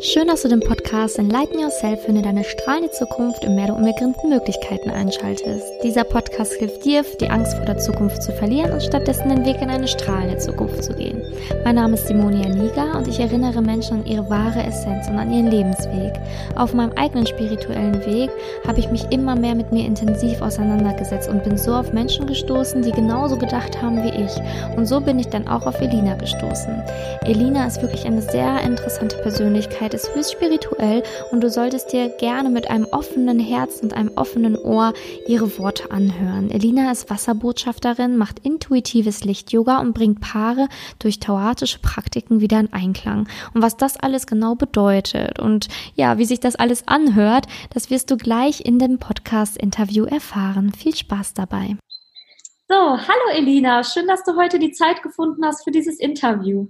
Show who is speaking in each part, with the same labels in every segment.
Speaker 1: Schön, dass du den Podcast Enlighten Yourself finde deine strahlende Zukunft in mehr der unbegrenzten Möglichkeiten einschaltest. Dieser Podcast hilft dir, die Angst vor der Zukunft zu verlieren und stattdessen den Weg in eine strahlende Zukunft zu gehen. Mein Name ist Simonia Niga und ich erinnere Menschen an ihre wahre Essenz und an ihren Lebensweg. Auf meinem eigenen spirituellen Weg habe ich mich immer mehr mit mir intensiv auseinandergesetzt und bin so auf Menschen gestoßen, die genauso gedacht haben wie ich. Und so bin ich dann auch auf Elina gestoßen. Elina ist wirklich eine sehr interessante Persönlichkeit Persönlichkeit ist höchst spirituell und du solltest dir gerne mit einem offenen Herz und einem offenen Ohr ihre Worte anhören. Elina ist Wasserbotschafterin, macht intuitives Licht-Yoga und bringt Paare durch tauatische Praktiken wieder in Einklang. Und was das alles genau bedeutet und ja, wie sich das alles anhört, das wirst du gleich in dem Podcast-Interview erfahren. Viel Spaß dabei. So, hallo Elina, schön, dass du heute die Zeit gefunden hast für dieses Interview.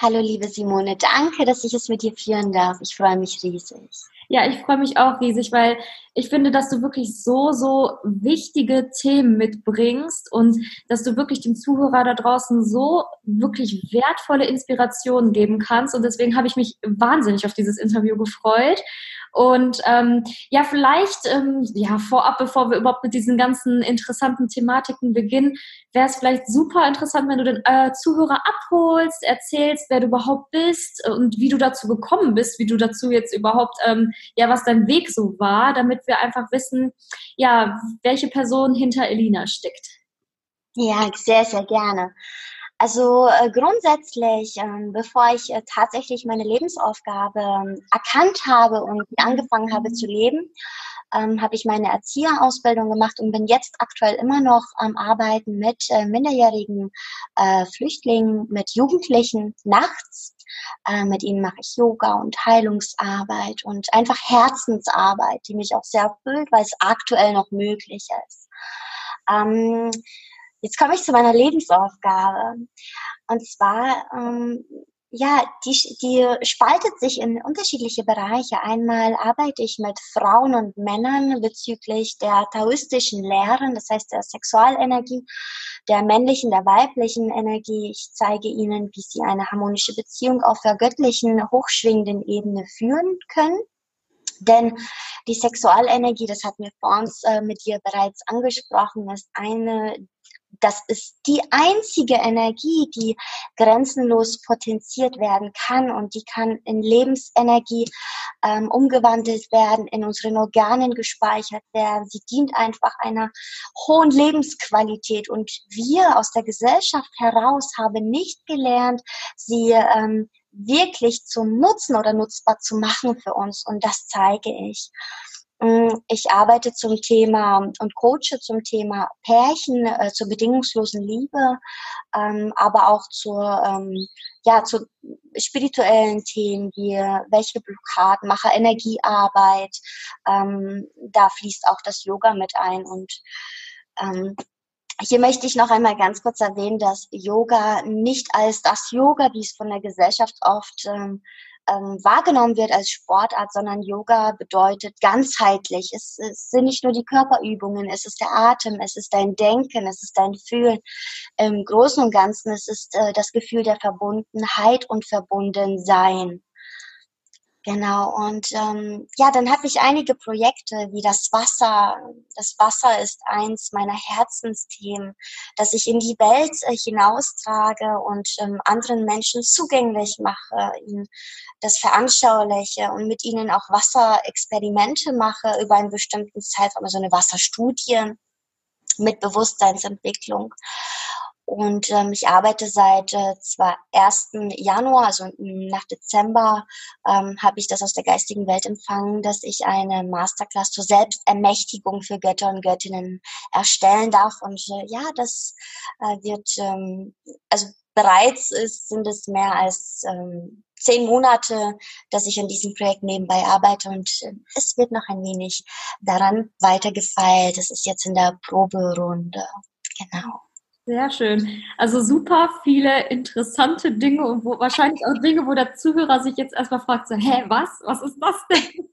Speaker 2: Hallo, liebe Simone. Danke, dass ich es mit dir führen darf. Ich freue mich riesig.
Speaker 1: Ja, ich freue mich auch riesig, weil ich finde, dass du wirklich so, so wichtige Themen mitbringst und dass du wirklich dem Zuhörer da draußen so wirklich wertvolle Inspirationen geben kannst. Und deswegen habe ich mich wahnsinnig auf dieses Interview gefreut. Und ähm, ja, vielleicht ähm, ja vorab, bevor wir überhaupt mit diesen ganzen interessanten Thematiken beginnen, wäre es vielleicht super interessant, wenn du den äh, Zuhörer abholst, erzählst, wer du überhaupt bist und wie du dazu gekommen bist, wie du dazu jetzt überhaupt, ähm, ja, was dein Weg so war, damit wir einfach wissen, ja, welche Person hinter Elina steckt.
Speaker 2: Ja, sehr, sehr gerne. Also äh, grundsätzlich, ähm, bevor ich äh, tatsächlich meine Lebensaufgabe ähm, erkannt habe und angefangen habe zu leben, ähm, habe ich meine Erzieherausbildung gemacht und bin jetzt aktuell immer noch am Arbeiten mit äh, minderjährigen äh, Flüchtlingen, mit Jugendlichen nachts. Äh, mit ihnen mache ich Yoga und Heilungsarbeit und einfach Herzensarbeit, die mich auch sehr erfüllt, weil es aktuell noch möglich ist. Ähm, Jetzt komme ich zu meiner Lebensaufgabe. Und zwar, ähm, ja, die, die spaltet sich in unterschiedliche Bereiche. Einmal arbeite ich mit Frauen und Männern bezüglich der taoistischen Lehren, das heißt der Sexualenergie, der männlichen, der weiblichen Energie. Ich zeige ihnen, wie sie eine harmonische Beziehung auf der göttlichen, hochschwingenden Ebene führen können. Denn die Sexualenergie, das hatten wir vor uns äh, mit dir bereits angesprochen, ist eine das ist die einzige Energie, die grenzenlos potenziert werden kann und die kann in Lebensenergie ähm, umgewandelt werden, in unseren Organen gespeichert werden. Sie dient einfach einer hohen Lebensqualität und wir aus der Gesellschaft heraus haben nicht gelernt, sie ähm, wirklich zum Nutzen oder nutzbar zu machen für uns und das zeige ich. Mm, ich arbeite zum Thema und coache zum Thema Pärchen, äh, zur bedingungslosen Liebe, ähm, aber auch zur, ähm, ja, zu spirituellen Themen wie welche Blockaden, mache Energiearbeit. Ähm, da fließt auch das Yoga mit ein und ähm, hier möchte ich noch einmal ganz kurz erwähnen, dass Yoga nicht als das Yoga, wie es von der Gesellschaft oft ähm, ähm, wahrgenommen wird als Sportart, sondern Yoga bedeutet ganzheitlich. Es, es, sind nicht nur die Körperübungen, es ist der Atem, es ist dein Denken, es ist dein Fühlen. Im Großen und Ganzen es ist äh, das Gefühl der Verbundenheit und Verbundensein. Genau, und ähm, ja, dann habe ich einige Projekte wie das Wasser. Das Wasser ist eins meiner Herzensthemen, dass ich in die Welt äh, hinaustrage und ähm, anderen Menschen zugänglich mache, ihnen das veranschauliche und mit ihnen auch Wasserexperimente mache über einen bestimmten Zeitraum, also eine Wasserstudie mit Bewusstseinsentwicklung. Und ähm, ich arbeite seit äh, zwar 1. Januar, also nach Dezember, ähm, habe ich das aus der geistigen Welt empfangen, dass ich eine Masterclass zur Selbstermächtigung für Götter und Göttinnen erstellen darf. Und äh, ja, das äh, wird, ähm, also bereits ist, sind es mehr als ähm, zehn Monate, dass ich an diesem Projekt nebenbei arbeite und äh, es wird noch ein wenig daran weitergefeilt. Es ist jetzt in der Proberunde. Genau.
Speaker 1: Sehr schön. Also super viele interessante Dinge und wo, wahrscheinlich auch Dinge, wo der Zuhörer sich jetzt erstmal fragt, so, hä, was? Was ist das denn?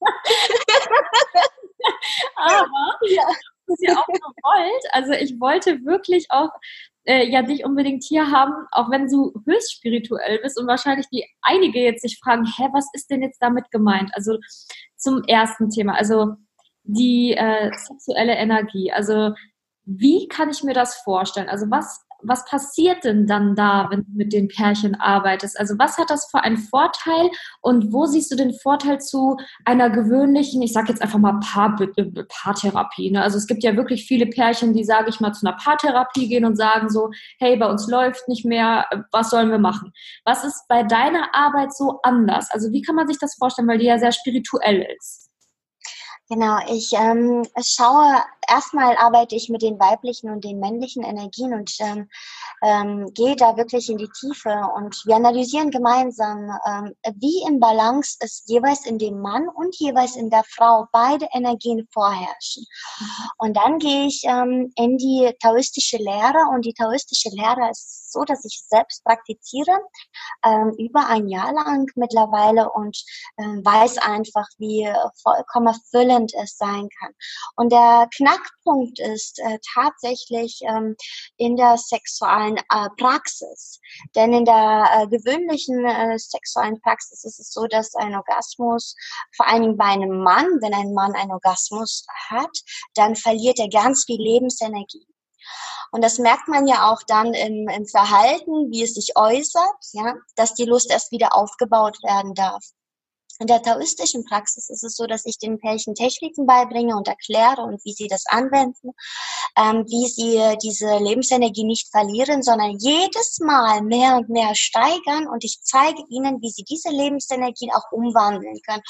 Speaker 1: Aber ja. das ist ja auch gewollt. Also ich wollte wirklich auch
Speaker 3: äh, ja dich unbedingt hier haben, auch wenn du höchst spirituell bist und wahrscheinlich die einige jetzt sich fragen, hä, was ist denn jetzt damit gemeint? Also zum ersten Thema, also die äh, sexuelle Energie. Also wie kann ich mir das vorstellen? Also was was passiert denn dann da, wenn du mit den Pärchen arbeitest? Also was hat das für einen Vorteil und wo siehst du den Vorteil zu einer gewöhnlichen, ich sage jetzt einfach mal Paar, Paartherapie? Ne? Also es gibt ja wirklich viele Pärchen, die, sage ich mal, zu einer Paartherapie gehen und sagen so, hey, bei uns läuft nicht mehr, was sollen wir machen? Was ist bei deiner Arbeit so anders? Also wie kann man sich das vorstellen, weil die ja sehr spirituell ist?
Speaker 2: Genau, ich ähm, schaue, erstmal arbeite ich mit den weiblichen und den männlichen Energien und ähm, ähm, gehe da wirklich in die Tiefe und wir analysieren gemeinsam, ähm, wie im Balance es jeweils in dem Mann und jeweils in der Frau beide Energien vorherrschen. Und dann gehe ich ähm, in die taoistische Lehre und die taoistische Lehre ist so, dass ich selbst praktiziere, ähm, über ein Jahr lang mittlerweile und ähm, weiß einfach, wie vollkommen erfüllend es sein kann. Und der Knackpunkt ist äh, tatsächlich ähm, in der sexuellen äh, Praxis. Denn in der äh, gewöhnlichen äh, sexuellen Praxis ist es so, dass ein Orgasmus, vor allen Dingen bei einem Mann, wenn ein Mann einen Orgasmus hat, dann verliert er ganz viel Lebensenergie. Und das merkt man ja auch dann im, im Verhalten, wie es sich äußert, ja, dass die Lust erst wieder aufgebaut werden darf. In der taoistischen Praxis ist es so, dass ich den Pärchen Techniken beibringe und erkläre und wie sie das anwenden, ähm, wie sie diese Lebensenergie nicht verlieren, sondern jedes Mal mehr und mehr steigern und ich zeige ihnen, wie sie diese Lebensenergie auch umwandeln können.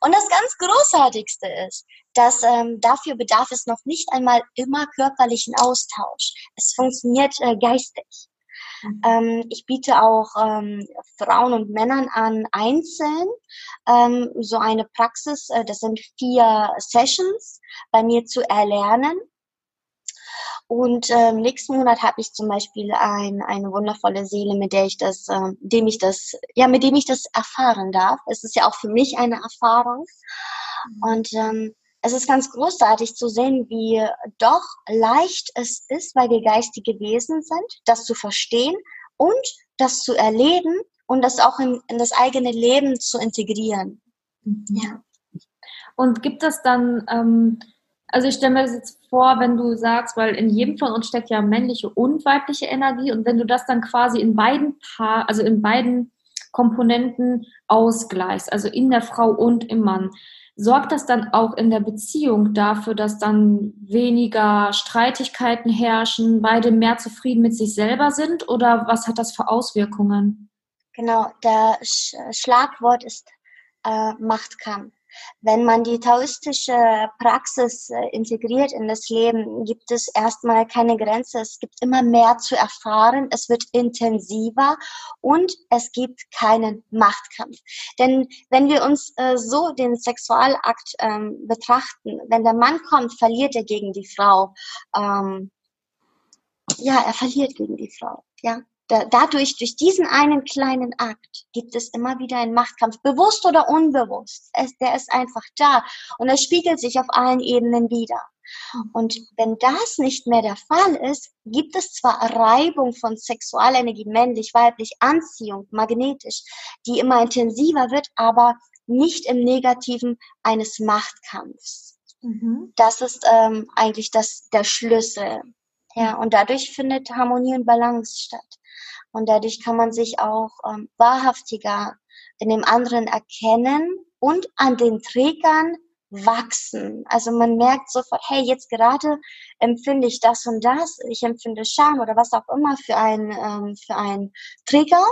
Speaker 2: Und das ganz Großartigste ist, dass ähm, dafür bedarf es noch nicht einmal immer körperlichen Austausch. Es funktioniert äh, geistig. Ähm, ich biete auch ähm, Frauen und Männern an, einzeln ähm, so eine Praxis, äh, das sind vier Sessions, bei mir zu erlernen. Und ähm, nächsten Monat habe ich zum Beispiel ein, eine wundervolle Seele, mit der ich das, ähm, dem ich das, ja, mit dem ich das erfahren darf. Es ist ja auch für mich eine Erfahrung. Mhm. Und ähm, es ist ganz großartig zu sehen, wie doch leicht es ist, weil wir geistige Wesen sind, das zu verstehen und das zu erleben und das auch in, in das eigene Leben zu integrieren.
Speaker 3: Mhm. Ja. Und gibt es dann, ähm, also ich stelle mir das jetzt vor, wenn du sagst, weil in jedem von uns steckt ja männliche und weibliche Energie und wenn du das dann quasi in beiden Paar, also in beiden Komponenten ausgleichst, also in der Frau und im Mann, sorgt das dann auch in der Beziehung dafür, dass dann weniger Streitigkeiten herrschen, beide mehr zufrieden mit sich selber sind oder was hat das für Auswirkungen?
Speaker 2: Genau, der Schlagwort ist äh, Machtkampf. Wenn man die taoistische Praxis äh, integriert in das Leben, gibt es erstmal keine Grenze. Es gibt immer mehr zu erfahren. Es wird intensiver und es gibt keinen Machtkampf. Denn wenn wir uns äh, so den Sexualakt ähm, betrachten, wenn der Mann kommt, verliert er gegen die Frau. Ähm, ja, er verliert gegen die Frau. Ja, da, dadurch, durch diesen einen kleinen Akt, gibt es immer wieder einen Machtkampf, bewusst oder unbewusst. Es, der ist einfach da und er spiegelt sich auf allen Ebenen wieder. Und wenn das nicht mehr der Fall ist, gibt es zwar Reibung von Sexualenergie, männlich, weiblich, Anziehung, magnetisch, die immer intensiver wird, aber nicht im Negativen eines Machtkampfs. Mhm. Das ist ähm, eigentlich das, der Schlüssel. Ja, und dadurch findet Harmonie und Balance statt. Und dadurch kann man sich auch ähm, wahrhaftiger in dem anderen erkennen und an den Trägern wachsen. Also man merkt sofort, hey, jetzt gerade empfinde ich das und das, ich empfinde Scham oder was auch immer für ein, ähm, für ein Trigger.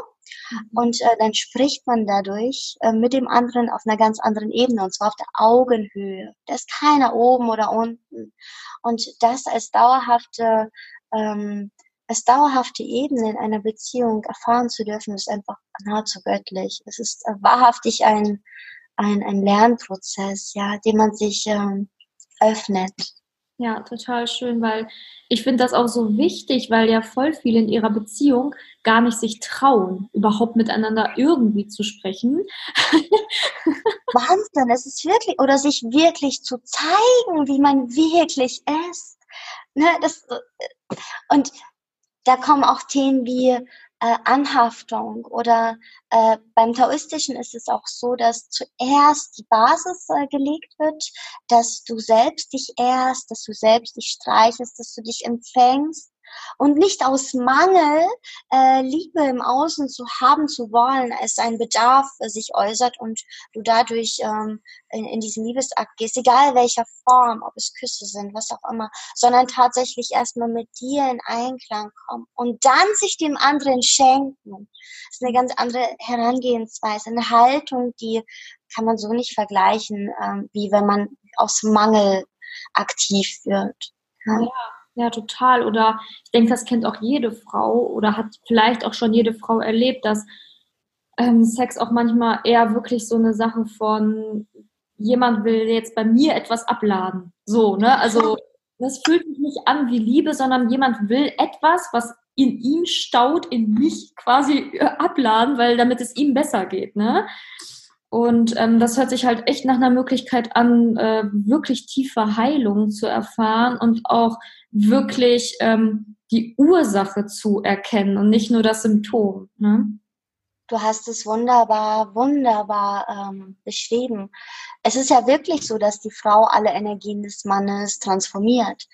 Speaker 2: Mhm. Und äh, dann spricht man dadurch äh, mit dem anderen auf einer ganz anderen Ebene, und zwar auf der Augenhöhe. Da ist keiner oben oder unten. Und das als dauerhafte ähm, als dauerhafte Ebene in einer Beziehung erfahren zu dürfen, ist einfach nahezu göttlich. Es ist äh, wahrhaftig ein, ein, ein Lernprozess, ja, dem man sich ähm, öffnet.
Speaker 3: Ja, total schön, weil ich finde das auch so wichtig, weil ja voll viele in ihrer Beziehung gar nicht sich trauen, überhaupt miteinander irgendwie zu sprechen.
Speaker 2: Wahnsinn, es ist wirklich, oder sich wirklich zu zeigen, wie man wirklich ist. Ne, das, äh, und da kommen auch Themen wie äh, Anhaftung oder äh, beim Taoistischen ist es auch so, dass zuerst die Basis äh, gelegt wird, dass du selbst dich ehrst, dass du selbst dich streichest, dass du dich empfängst und nicht aus Mangel äh, Liebe im Außen zu haben zu wollen, als ein Bedarf äh, sich äußert und du dadurch ähm, in, in diesen Liebesakt gehst, egal welcher Form, ob es Küsse sind, was auch immer, sondern tatsächlich erstmal mit dir in Einklang kommen und dann sich dem anderen schenken. Das ist eine ganz andere Herangehensweise, eine Haltung, die kann man so nicht vergleichen, ähm, wie wenn man aus Mangel aktiv wird.
Speaker 3: Ja. ja. Ja, total. Oder ich denke, das kennt auch jede Frau oder hat vielleicht auch schon jede Frau erlebt, dass ähm, Sex auch manchmal eher wirklich so eine Sache von jemand will jetzt bei mir etwas abladen. So, ne? Also das fühlt sich nicht an wie Liebe, sondern jemand will etwas, was in ihm staut, in mich quasi äh, abladen, weil damit es ihm besser geht, ne? Und ähm, das hört sich halt echt nach einer Möglichkeit an, äh, wirklich tiefe Heilung zu erfahren und auch wirklich ähm, die Ursache zu erkennen und nicht nur das Symptom. Ne?
Speaker 2: Du hast es wunderbar, wunderbar ähm, beschrieben. Es ist ja wirklich so, dass die Frau alle Energien des Mannes transformiert.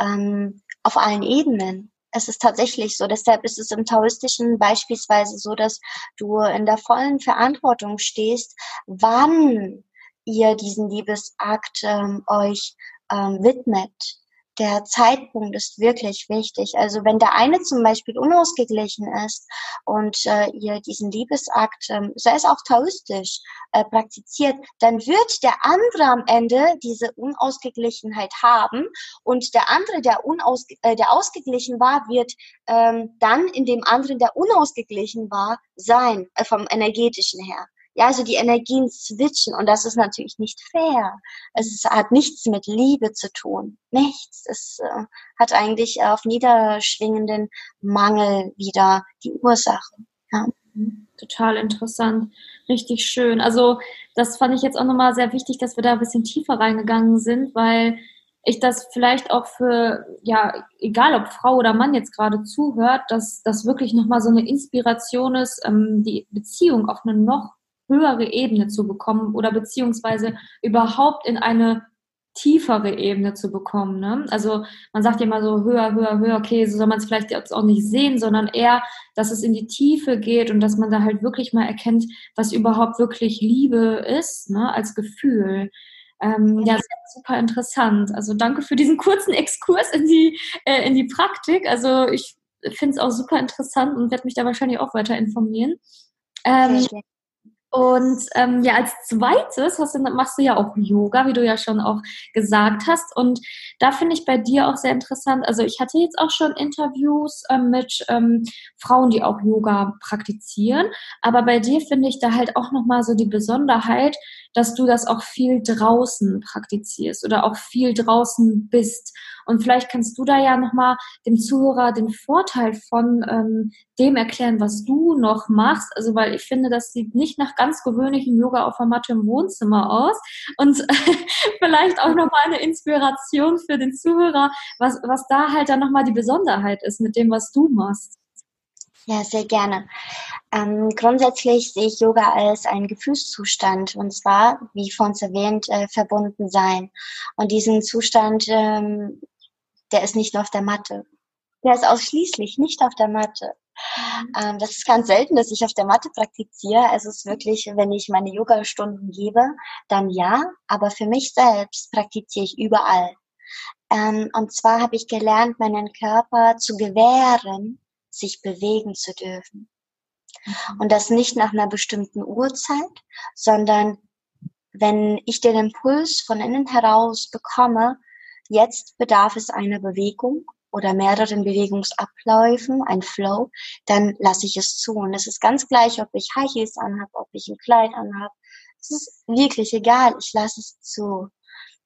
Speaker 2: Ähm, auf allen Ebenen es ist tatsächlich so. Deshalb ist es im Taoistischen beispielsweise so, dass du in der vollen Verantwortung stehst, wann ihr diesen Liebesakt ähm, euch ähm, widmet der Zeitpunkt ist wirklich wichtig. Also wenn der eine zum Beispiel unausgeglichen ist und äh, ihr diesen Liebesakt, ähm, sei es auch taoistisch, äh, praktiziert, dann wird der andere am Ende diese Unausgeglichenheit haben und der andere, der, unaus, äh, der ausgeglichen war, wird ähm, dann in dem anderen, der unausgeglichen war, sein, äh, vom energetischen her. Ja, also die Energien switchen und das ist natürlich nicht fair. Es hat nichts mit Liebe zu tun. Nichts. Es äh, hat eigentlich auf niederschwingenden Mangel wieder die Ursache. Ja.
Speaker 3: Mhm. Total interessant. Richtig schön. Also das fand ich jetzt auch nochmal sehr wichtig, dass wir da ein bisschen tiefer reingegangen sind, weil ich das vielleicht auch für, ja, egal ob Frau oder Mann jetzt gerade zuhört, dass das wirklich nochmal so eine Inspiration ist, ähm, die Beziehung auf eine noch höhere Ebene zu bekommen oder beziehungsweise überhaupt in eine tiefere Ebene zu bekommen. Ne? Also man sagt ja immer so höher, höher, höher, okay, so soll man es vielleicht jetzt auch nicht sehen, sondern eher, dass es in die Tiefe geht und dass man da halt wirklich mal erkennt, was überhaupt wirklich Liebe ist, ne? als Gefühl. Ähm, ja, super interessant. Also danke für diesen kurzen Exkurs in die, äh, in die Praktik. Also ich finde es auch super interessant und werde mich da wahrscheinlich auch weiter informieren. Ähm, und ähm, ja, als zweites hast du, machst du ja auch Yoga, wie du ja schon auch gesagt hast. Und da finde ich bei dir auch sehr interessant. Also ich hatte jetzt auch schon Interviews ähm, mit ähm, Frauen, die auch Yoga praktizieren. Aber bei dir finde ich da halt auch nochmal so die Besonderheit, dass du das auch viel draußen praktizierst oder auch viel draußen bist. Und vielleicht kannst du da ja nochmal dem Zuhörer den Vorteil von ähm, dem erklären, was du noch machst. Also, weil ich finde, das sieht nicht nach ganz gewöhnlichem Yoga auf der Matte im Wohnzimmer aus. Und vielleicht auch nochmal eine Inspiration für den Zuhörer, was, was da halt dann nochmal die Besonderheit ist mit dem, was du machst.
Speaker 2: Ja, sehr gerne. Ähm, grundsätzlich sehe ich Yoga als einen Gefühlszustand und zwar, wie uns erwähnt, äh, verbunden sein. Und diesen Zustand, ähm, der ist nicht nur auf der Matte. Der ist ausschließlich nicht auf der Matte. Ähm, das ist ganz selten, dass ich auf der Matte praktiziere. Es ist wirklich, wenn ich meine Yoga-Stunden gebe, dann ja. Aber für mich selbst praktiziere ich überall. Ähm, und zwar habe ich gelernt, meinen Körper zu gewähren, sich bewegen zu dürfen. Mhm. Und das nicht nach einer bestimmten Uhrzeit, sondern wenn ich den Impuls von innen heraus bekomme, jetzt bedarf es einer Bewegung oder mehreren Bewegungsabläufen, ein Flow, dann lasse ich es zu. Und es ist ganz gleich, ob ich High Heels anhabe, ob ich ein Kleid anhabe. Es ist wirklich egal, ich lasse es zu.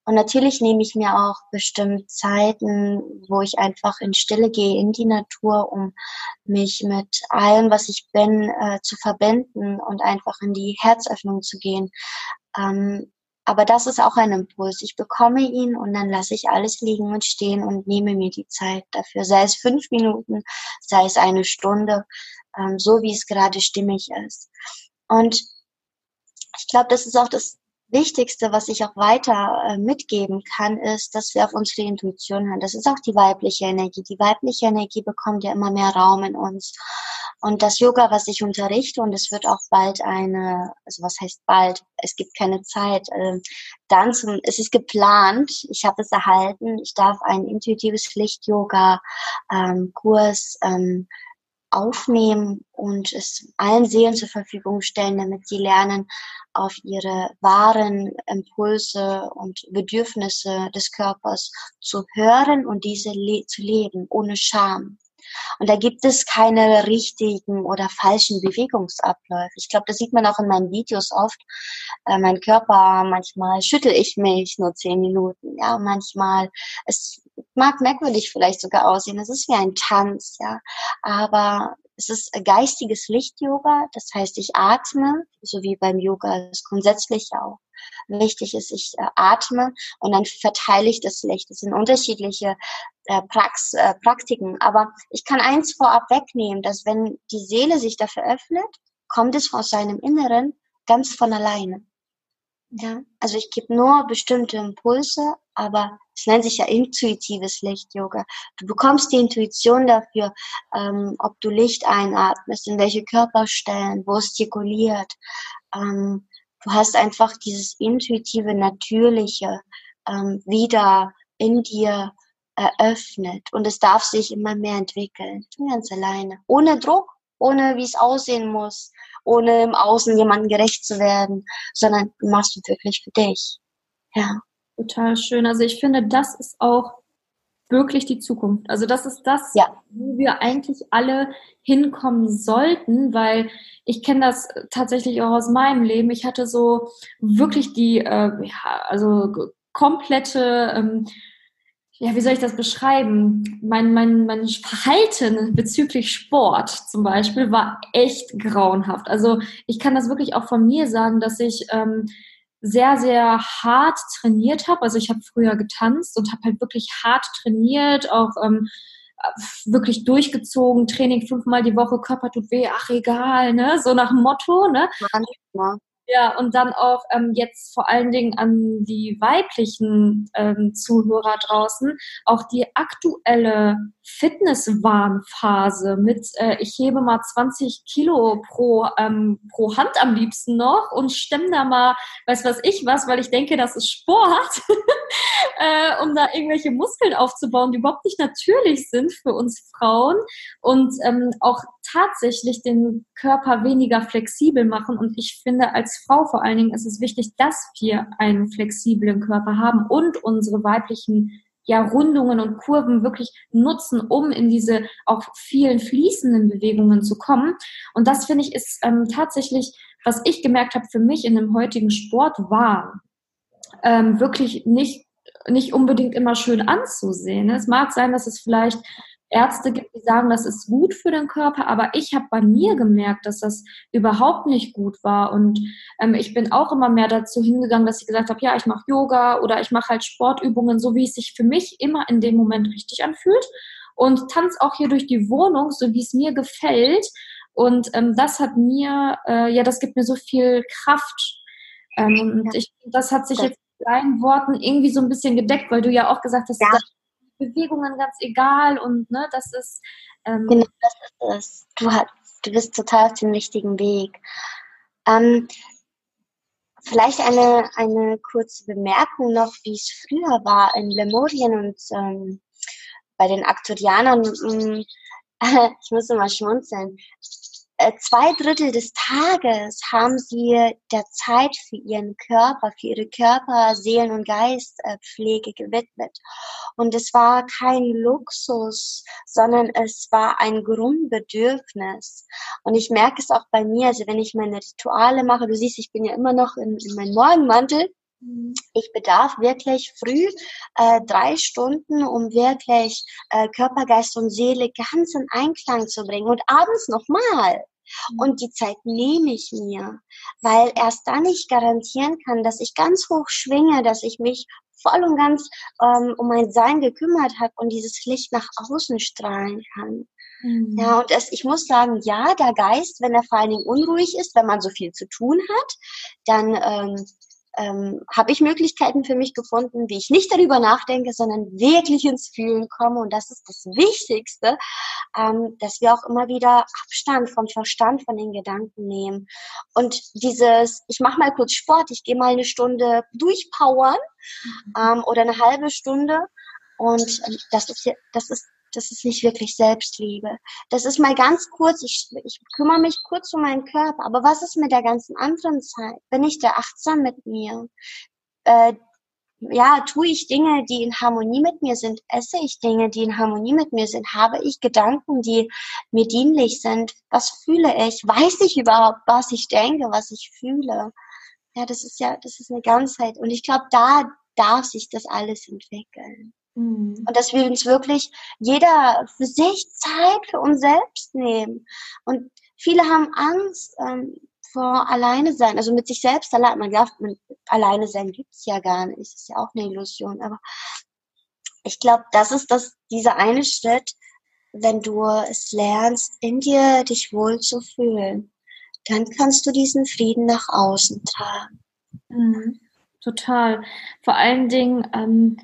Speaker 2: Und natürlich nehme ich mir auch bestimmt Zeiten, wo ich einfach in Stille gehe, in die Natur, um mich mit allem, was ich bin, äh, zu verbinden und einfach in die Herzöffnung zu gehen. Ähm, Aber das ist auch ein Impuls. Ich bekomme ihn und dann lasse ich alles liegen und stehen und nehme mir die Zeit dafür. Sei es fünf Minuten, sei es eine Stunde, ähm, so wie es gerade stimmig ist. Und ich glaube, das ist auch das Wichtigste, was ich auch weiter äh, mitgeben kann, ist, dass wir auf unsere Intuition hören. Das ist auch die weibliche Energie. Die weibliche Energie bekommt ja immer mehr Raum in uns. Und das Yoga, was ich unterrichte, und es wird auch bald eine, also was heißt bald? Es gibt keine Zeit. Äh, dann zum, es ist geplant. Ich habe es erhalten. Ich darf ein intuitives Licht-Yoga-Kurs ähm, ähm, aufnehmen und es allen Seelen zur Verfügung stellen, damit sie lernen, auf ihre wahren Impulse und Bedürfnisse des Körpers zu hören und diese le zu leben, ohne Scham. Und da gibt es keine richtigen oder falschen Bewegungsabläufe. Ich glaube, das sieht man auch in meinen Videos oft. Äh, mein Körper, manchmal schüttel ich mich nur zehn Minuten, ja, manchmal, es mag merkwürdig vielleicht sogar aussehen, es ist wie ein Tanz, ja, aber es ist geistiges Licht-Yoga, das heißt, ich atme, so wie beim Yoga ist grundsätzlich auch wichtig ist, ich äh, atme und dann verteile ich das Licht. Das sind unterschiedliche äh, Prax, äh, Praktiken, aber ich kann eins vorab wegnehmen, dass wenn die Seele sich dafür öffnet, kommt es aus seinem Inneren ganz von alleine. Ja, also ich gebe nur bestimmte Impulse, aber es nennt sich ja intuitives Licht-Yoga. Du bekommst die Intuition dafür, ähm, ob du Licht einatmest, in welche Körperstellen, wo es zirkuliert. Ähm, du hast einfach dieses intuitive, natürliche ähm, wieder in dir eröffnet und es darf sich immer mehr entwickeln, ganz alleine, ohne Druck, ohne wie es aussehen muss, ohne im Außen jemandem gerecht zu werden, sondern du machst du wirklich für dich. Ja.
Speaker 3: Total schön. Also ich finde, das ist auch wirklich die Zukunft. Also das ist das,
Speaker 2: ja.
Speaker 3: wo wir eigentlich alle hinkommen sollten, weil ich kenne das tatsächlich auch aus meinem Leben. Ich hatte so wirklich die, äh, ja, also komplette ähm, ja, wie soll ich das beschreiben? Mein, mein, mein Verhalten bezüglich Sport zum Beispiel war echt grauenhaft. Also ich kann das wirklich auch von mir sagen, dass ich ähm, sehr, sehr hart trainiert habe. Also ich habe früher getanzt und habe halt wirklich hart trainiert, auch ähm, wirklich durchgezogen, Training fünfmal die Woche, Körper tut weh, ach egal, ne? So nach dem Motto, ne? Ja. Ja, und dann auch ähm, jetzt vor allen Dingen an die weiblichen ähm, Zuhörer draußen, auch die aktuelle Fitnesswarnphase mit, äh, ich hebe mal 20 Kilo pro, ähm, pro Hand am liebsten noch und stemme da mal, weiß was ich was, weil ich denke, das ist Sport, äh, um da irgendwelche Muskeln aufzubauen, die überhaupt nicht natürlich sind für uns Frauen und ähm, auch tatsächlich den Körper weniger flexibel machen. Und ich finde, als Frau vor allen Dingen ist es wichtig, dass wir einen flexiblen Körper haben und unsere weiblichen ja, Rundungen und Kurven wirklich nutzen, um in diese auch vielen fließenden Bewegungen zu kommen. Und das finde ich ist ähm, tatsächlich, was ich gemerkt habe für mich in dem heutigen Sport war, ähm, wirklich nicht nicht unbedingt immer schön anzusehen. Es mag sein, dass es vielleicht Ärzte gibt, die sagen, das ist gut für den Körper, aber ich habe bei mir gemerkt, dass das überhaupt nicht gut war. Und ähm, ich bin auch immer mehr dazu hingegangen, dass ich gesagt habe, ja, ich mache Yoga oder ich mache halt Sportübungen, so wie es sich für mich immer in dem Moment richtig anfühlt. Und tanze auch hier durch die Wohnung, so wie es mir gefällt. Und ähm, das hat mir, äh, ja, das gibt mir so viel Kraft. Ähm, und ich, das hat sich jetzt in deinen Worten irgendwie so ein bisschen gedeckt, weil du ja auch gesagt hast, ja. Bewegungen ganz egal und ne, das ist.
Speaker 2: Ähm genau, das ist es. Du, hast, du bist total auf dem richtigen Weg. Ähm, vielleicht eine, eine kurze Bemerkung noch, wie es früher war in Lemurien und ähm, bei den Aktorianern. Ich muss immer schmunzeln. Äh, zwei Drittel des Tages haben sie der Zeit für ihren Körper, für ihre Körper, Seelen- und Geistpflege gewidmet. Und es war kein Luxus, sondern es war ein Grundbedürfnis. Und ich merke es auch bei mir, also wenn ich meine Rituale mache, du siehst, ich bin ja immer noch in, in meinem Morgenmantel. Ich bedarf wirklich früh äh, drei Stunden, um wirklich äh, Körper, Geist und Seele ganz in Einklang zu bringen und abends nochmal. Mhm. Und die Zeit nehme ich mir, weil erst dann ich garantieren kann, dass ich ganz hoch schwinge, dass ich mich voll und ganz ähm, um mein Sein gekümmert habe und dieses Licht nach außen strahlen kann. Mhm. Ja, und es, ich muss sagen, ja, der Geist, wenn er vor allen Dingen unruhig ist, wenn man so viel zu tun hat, dann ähm, ähm, habe ich Möglichkeiten für mich gefunden, wie ich nicht darüber nachdenke, sondern wirklich ins Fühlen komme. Und das ist das Wichtigste, ähm, dass wir auch immer wieder Abstand vom Verstand, von den Gedanken nehmen. Und dieses, ich mache mal kurz Sport, ich gehe mal eine Stunde durchpowern mhm. ähm, oder eine halbe Stunde. Und ähm, das ist, das ist das ist nicht wirklich Selbstliebe. Das ist mal ganz kurz, ich, ich kümmere mich kurz um meinen Körper, aber was ist mit der ganzen anderen Zeit? Bin ich da achtsam mit mir? Äh, ja, tue ich Dinge, die in Harmonie mit mir sind? Esse ich Dinge, die in Harmonie mit mir sind? Habe ich Gedanken, die mir dienlich sind? Was fühle ich? Weiß ich überhaupt, was ich denke, was ich fühle? Ja, das ist ja, das ist eine Ganzheit. Und ich glaube, da darf sich das alles entwickeln. Mhm. Und dass wir uns wirklich jeder für sich Zeit für uns selbst nehmen. Und viele haben Angst ähm, vor alleine sein, also mit sich selbst allein. Man glaubt, man, alleine sein gibt's ja gar nicht. Ist ja auch eine Illusion. Aber ich glaube, das ist das, dieser eine Schritt, wenn du es lernst, in dir dich wohl zu fühlen, dann kannst du diesen Frieden nach außen tragen.
Speaker 3: Mhm. Total. Vor allen Dingen, ähm,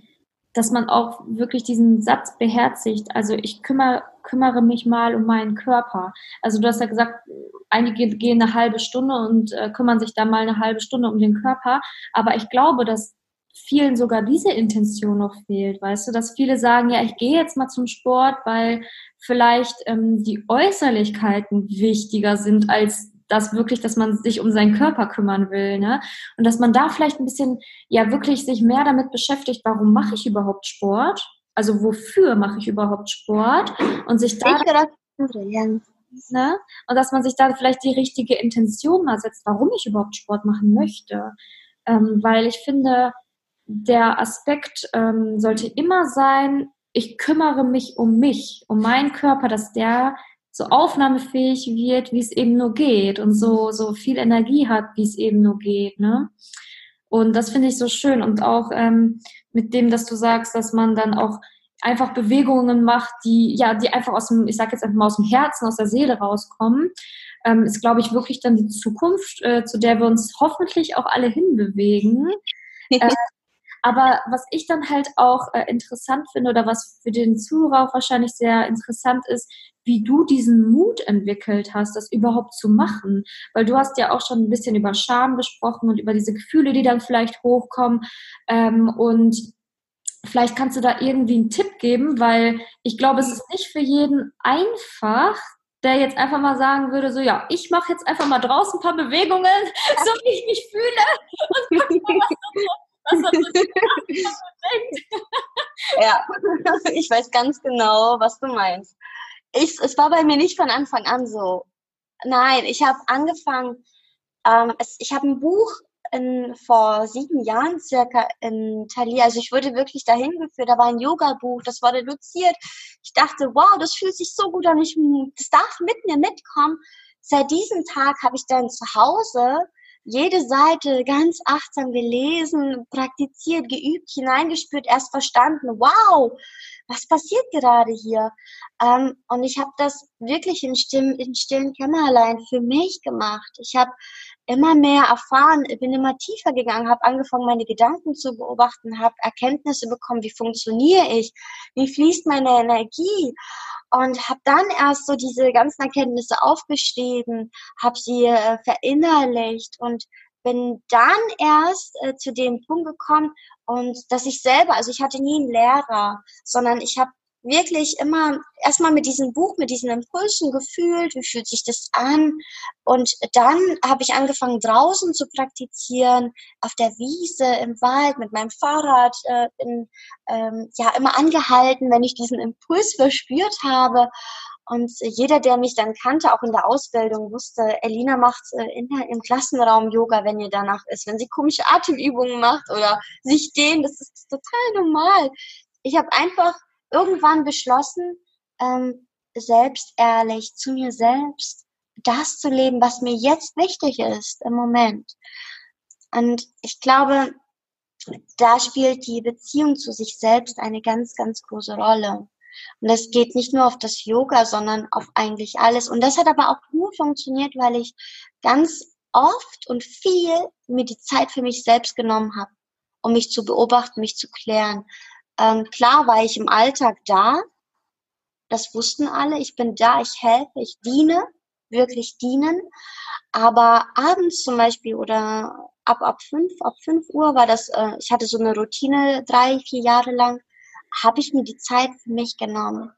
Speaker 3: dass man auch wirklich diesen Satz beherzigt. Also ich kümmere, kümmere mich mal um meinen Körper. Also du hast ja gesagt, einige gehen eine halbe Stunde und äh, kümmern sich dann mal eine halbe Stunde um den Körper. Aber ich glaube, dass vielen sogar diese Intention noch fehlt, weißt du, dass viele sagen, ja, ich gehe jetzt mal zum Sport, weil vielleicht ähm, die Äußerlichkeiten wichtiger sind als das wirklich, dass man sich um seinen Körper kümmern will, ne? Und dass man da vielleicht ein bisschen, ja, wirklich sich mehr damit beschäftigt, warum mache ich überhaupt Sport? Also wofür mache ich überhaupt Sport? Und sich da. Ne? Und dass man sich da vielleicht die richtige Intention mal setzt, warum ich überhaupt Sport machen möchte. Ähm, weil ich finde, der Aspekt ähm, sollte immer sein, ich kümmere mich um mich, um meinen Körper, dass der so aufnahmefähig wird, wie es eben nur geht und so, so viel Energie hat, wie es eben nur geht, ne? Und das finde ich so schön und auch ähm, mit dem, dass du sagst, dass man dann auch einfach Bewegungen macht, die ja, die einfach aus dem, ich sag jetzt einfach mal aus dem Herzen, aus der Seele rauskommen, ähm, ist, glaube ich, wirklich dann die Zukunft, äh, zu der wir uns hoffentlich auch alle hinbewegen. Äh, aber was ich dann halt auch äh, interessant finde oder was für den Zuhörer auch wahrscheinlich sehr interessant ist, wie du diesen Mut entwickelt hast, das überhaupt zu machen. Weil du hast ja auch schon ein bisschen über Scham gesprochen und über diese Gefühle, die dann vielleicht hochkommen. Ähm, und vielleicht kannst du da irgendwie einen Tipp geben, weil ich glaube, es ist nicht für jeden einfach, der jetzt einfach mal sagen würde, so ja, ich mache jetzt einfach mal draußen ein paar Bewegungen, so wie ich mich fühle und guck mal, was so, was so
Speaker 2: denkt. Ja, ich weiß ganz genau, was du meinst ich, es war bei mir nicht von Anfang an so. Nein, ich habe angefangen, ähm, es, ich habe ein Buch in, vor sieben Jahren circa in Thalia, also ich wurde wirklich dahin geführt, da war ein Yoga-Buch, das war reduziert. Ich dachte, wow, das fühlt sich so gut an, ich, das darf mit mir mitkommen. Seit diesem Tag habe ich dann zu Hause jede Seite ganz achtsam gelesen, praktiziert, geübt, hineingespürt, erst verstanden, wow, was passiert gerade hier? Ähm, und ich habe das wirklich in, still, in stillen Kämmerlein für mich gemacht. Ich habe immer mehr erfahren, bin immer tiefer gegangen, habe angefangen, meine Gedanken zu beobachten, habe Erkenntnisse bekommen, wie funktioniere ich, wie fließt meine Energie und habe dann erst so diese ganzen Erkenntnisse aufgeschrieben, habe sie äh, verinnerlicht und bin dann erst äh, zu dem Punkt gekommen und dass ich selber, also ich hatte nie einen Lehrer, sondern ich habe wirklich immer erstmal mit diesem Buch, mit diesen Impulsen gefühlt, wie fühlt sich das an. Und dann habe ich angefangen draußen zu praktizieren, auf der Wiese, im Wald, mit meinem Fahrrad, äh, bin ähm, ja immer angehalten, wenn ich diesen Impuls verspürt habe. Und jeder, der mich dann kannte, auch in der Ausbildung, wusste, Elina macht äh, in, im Klassenraum Yoga, wenn ihr danach ist. Wenn sie komische Atemübungen macht oder sich dehnt, das ist total normal. Ich habe einfach irgendwann beschlossen, ähm, selbst ehrlich zu mir selbst das zu leben, was mir jetzt wichtig ist im Moment. Und ich glaube, da spielt die Beziehung zu sich selbst eine ganz, ganz große Rolle. Und das geht nicht nur auf das Yoga, sondern auf eigentlich alles. Und das hat aber auch nur funktioniert, weil ich ganz oft und viel mir die Zeit für mich selbst genommen habe, um mich zu beobachten, mich zu klären. Ähm, klar war ich im Alltag da, das wussten alle, ich bin da, ich helfe, ich diene, wirklich dienen. Aber abends zum Beispiel oder ab, ab fünf, ab fünf Uhr war das, äh, ich hatte so eine Routine drei, vier Jahre lang, habe ich mir die Zeit für mich genommen.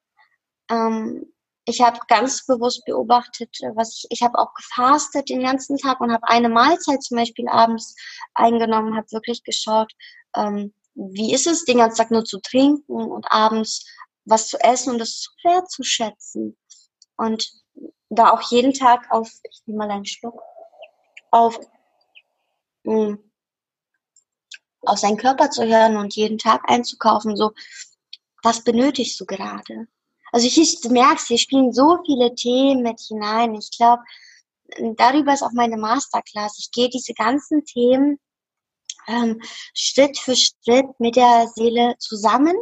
Speaker 2: Ähm, ich habe ganz bewusst beobachtet, äh, was ich, ich habe auch gefastet den ganzen Tag und habe eine Mahlzeit zum Beispiel abends eingenommen, habe wirklich geschaut, ähm, wie ist es, den ganzen Tag nur zu trinken und abends was zu essen und das zu wertzuschätzen. Und da auch jeden Tag auf, ich nehme mal einen Schluck, auf, mh, hm, auf seinen Körper zu hören und jeden Tag einzukaufen, so, was benötigst du gerade? Also ich, du merkst, hier spielen so viele Themen mit hinein. Ich glaube, darüber ist auch meine Masterclass. Ich gehe diese ganzen Themen ähm, Schritt für Schritt mit der Seele zusammen.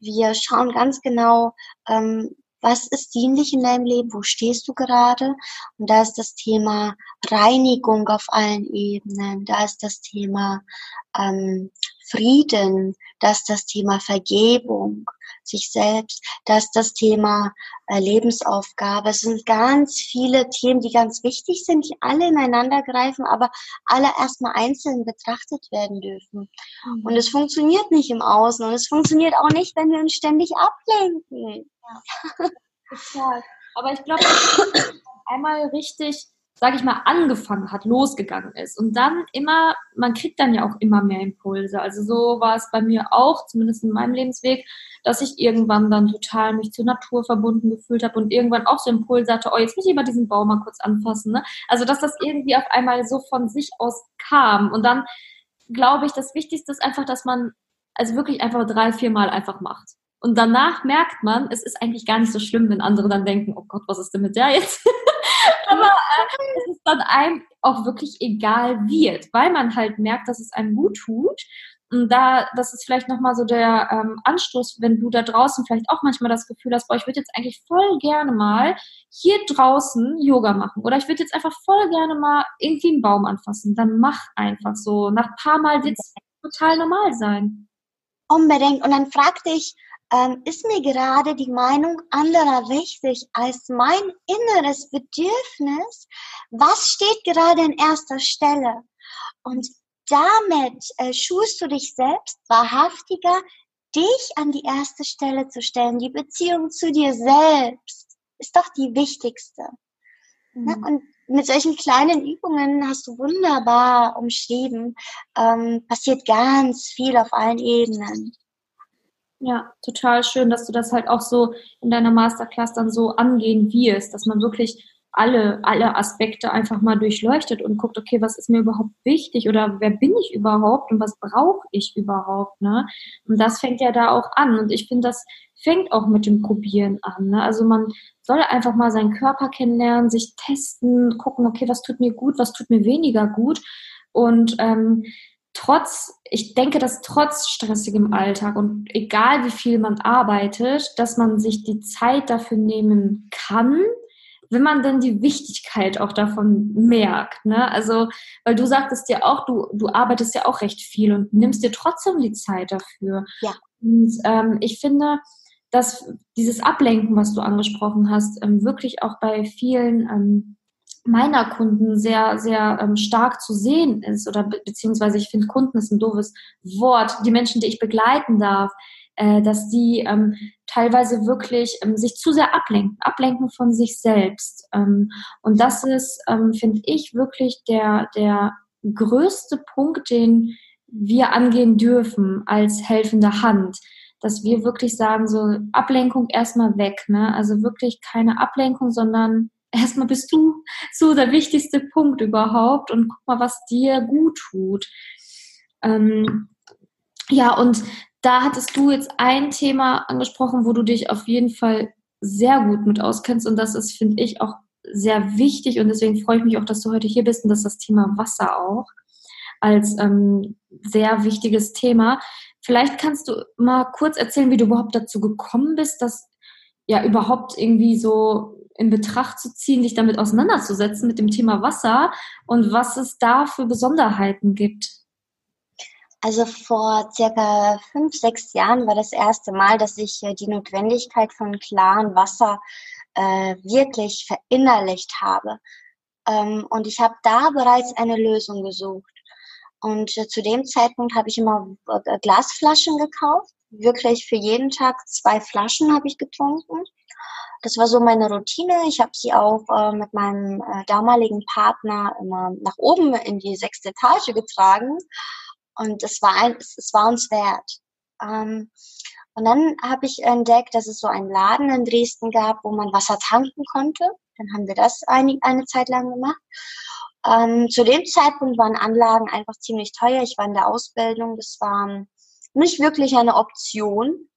Speaker 2: Wir schauen ganz genau, ähm, was ist dienlich in deinem Leben, wo stehst du gerade? Und da ist das Thema Reinigung auf allen Ebenen, da ist das Thema ähm, Frieden, da ist das Thema Vergebung, sich selbst, da ist das Thema äh, Lebensaufgabe. Es sind ganz viele Themen, die ganz wichtig sind, die alle ineinander greifen, aber alle erstmal einzeln betrachtet werden dürfen. Mhm. Und es funktioniert nicht im Außen und es funktioniert auch nicht, wenn wir uns ständig ablenken.
Speaker 3: Ja. Aber ich glaube, einmal richtig sage ich mal, angefangen hat, losgegangen ist. Und dann immer, man kriegt dann ja auch immer mehr Impulse. Also so war es bei mir auch, zumindest in meinem Lebensweg, dass ich irgendwann dann total mich zur Natur verbunden gefühlt habe und irgendwann auch so Impulse hatte, oh, jetzt muss ich mal diesen Baum mal kurz anfassen. Ne? Also dass das irgendwie auf einmal so von sich aus kam. Und dann glaube ich, das Wichtigste ist einfach, dass man also wirklich einfach drei, vier Mal einfach macht. Und danach merkt man, es ist eigentlich gar nicht so schlimm, wenn andere dann denken, oh Gott, was ist denn mit der jetzt? Aber äh, es ist dann einem auch wirklich egal wird, weil man halt merkt, dass es einem gut tut. Und da, das ist vielleicht nochmal so der ähm, Anstoß, wenn du da draußen vielleicht auch manchmal das Gefühl hast, boah, ich würde jetzt eigentlich voll gerne mal hier draußen Yoga machen oder ich würde jetzt einfach voll gerne mal irgendwie einen Baum anfassen, dann mach einfach so. Nach ein paar Mal wird es total normal sein.
Speaker 2: Unbedingt. Und dann frag dich, ähm, ist mir gerade die Meinung anderer wichtig als mein inneres Bedürfnis? Was steht gerade in erster Stelle? Und damit äh, schulst du dich selbst wahrhaftiger, dich an die erste Stelle zu stellen. Die Beziehung zu dir selbst ist doch die wichtigste. Mhm. Ne? Und mit solchen kleinen Übungen hast du wunderbar umschrieben, ähm, passiert ganz viel auf allen Ebenen.
Speaker 3: Ja, total schön, dass du das halt auch so in deiner Masterclass dann so angehen wirst, dass man wirklich alle, alle Aspekte einfach mal durchleuchtet und guckt, okay, was ist mir überhaupt wichtig oder wer bin ich überhaupt und was brauche ich überhaupt, ne? Und das fängt ja da auch an und ich finde, das fängt auch mit dem Probieren an, ne? Also man soll einfach mal seinen Körper kennenlernen, sich testen, gucken, okay, was tut mir gut, was tut mir weniger gut und ähm, trotz, ich denke, dass trotz stressigem Alltag und egal wie viel man arbeitet, dass man sich die Zeit dafür nehmen kann, wenn man dann die Wichtigkeit auch davon merkt. Ne? Also, weil du sagtest ja auch, du, du arbeitest ja auch recht viel und nimmst dir trotzdem die Zeit dafür.
Speaker 2: Ja.
Speaker 3: Und ähm, ich finde, dass dieses Ablenken, was du angesprochen hast, ähm, wirklich auch bei vielen ähm, meiner Kunden sehr, sehr ähm, stark zu sehen ist oder be beziehungsweise ich finde Kunden ist ein doofes Wort, die Menschen, die ich begleiten darf, äh, dass die ähm, teilweise wirklich ähm, sich zu sehr ablenken, ablenken von sich selbst. Ähm, und das ist, ähm, finde ich, wirklich der, der größte Punkt, den wir angehen dürfen als helfende Hand dass wir wirklich sagen, so Ablenkung erstmal weg, ne? Also wirklich keine Ablenkung, sondern erstmal bist du so der wichtigste Punkt überhaupt und guck mal, was dir gut tut. Ähm, ja, und da hattest du jetzt ein Thema angesprochen, wo du dich auf jeden Fall sehr gut mit auskennst und das ist, finde ich, auch sehr wichtig und deswegen freue ich mich auch, dass du heute hier bist und dass das Thema Wasser auch als ähm, sehr wichtiges Thema. Vielleicht kannst du mal kurz erzählen, wie du überhaupt dazu gekommen bist, das ja überhaupt irgendwie so in Betracht zu ziehen, dich damit auseinanderzusetzen mit dem Thema Wasser und was es da für Besonderheiten gibt.
Speaker 2: Also vor circa fünf, sechs Jahren war das erste Mal, dass ich äh, die Notwendigkeit von klarem Wasser äh, wirklich verinnerlicht habe. Ähm, und ich habe da bereits eine Lösung gesucht. Und äh, zu dem Zeitpunkt habe ich immer äh, Glasflaschen gekauft. Wirklich für jeden Tag zwei Flaschen habe ich getrunken. Das war so meine Routine. Ich habe sie auch äh, mit meinem äh, damaligen Partner immer nach oben in die sechste Etage getragen. Und es war, ein, es, es war uns wert. Ähm, und dann habe ich entdeckt, dass es so einen Laden in Dresden gab, wo man Wasser tanken konnte. Dann haben wir das eine, eine Zeit lang gemacht. Ähm, zu dem Zeitpunkt waren Anlagen einfach ziemlich teuer. Ich war in der Ausbildung. Das war nicht wirklich eine Option.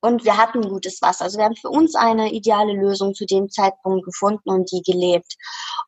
Speaker 2: Und wir hatten gutes Wasser. Also wir haben für uns eine ideale Lösung zu dem Zeitpunkt gefunden und die gelebt.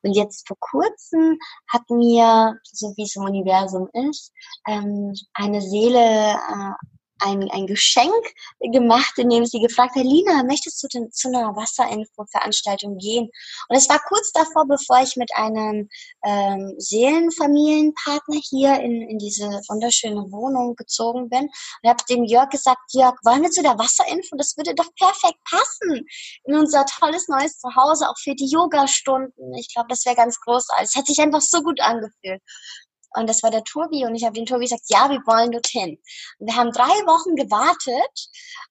Speaker 2: Und jetzt vor kurzem hat mir, so wie es im Universum ist, ähm, eine Seele äh, ein, ein Geschenk gemacht, indem sie gefragt hat, Lina, möchtest du denn zu einer Wasserinfo-Veranstaltung gehen? Und es war kurz davor, bevor ich mit einem ähm, Seelenfamilienpartner hier in, in diese wunderschöne Wohnung gezogen bin. Und habe dem Jörg gesagt, Jörg, wollen wir zu der Wasserinfo? Das würde doch perfekt passen in unser tolles neues Zuhause, auch für die Yoga-Stunden. Ich glaube, das wäre ganz großartig. Es hat sich einfach so gut angefühlt. Und das war der Tobi und ich habe den Tobi gesagt, ja, wir wollen dorthin. Und wir haben drei Wochen gewartet,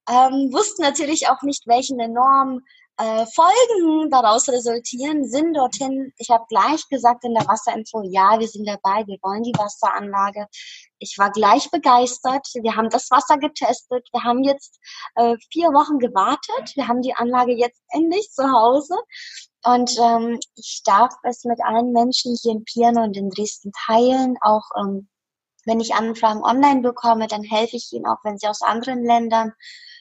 Speaker 2: ähm, wussten natürlich auch nicht, welchen enormen äh, Folgen daraus resultieren, sind dorthin. Ich habe gleich gesagt in der Wasserinfo, ja, wir sind dabei, wir wollen die Wasseranlage. Ich war gleich begeistert. Wir haben das Wasser getestet. Wir haben jetzt äh, vier Wochen gewartet. Wir haben die Anlage jetzt endlich zu Hause. Und ähm, ich darf es mit allen Menschen hier in Pirna und in Dresden teilen. Auch ähm, wenn ich Anfragen online bekomme, dann helfe ich ihnen, auch wenn sie aus anderen Ländern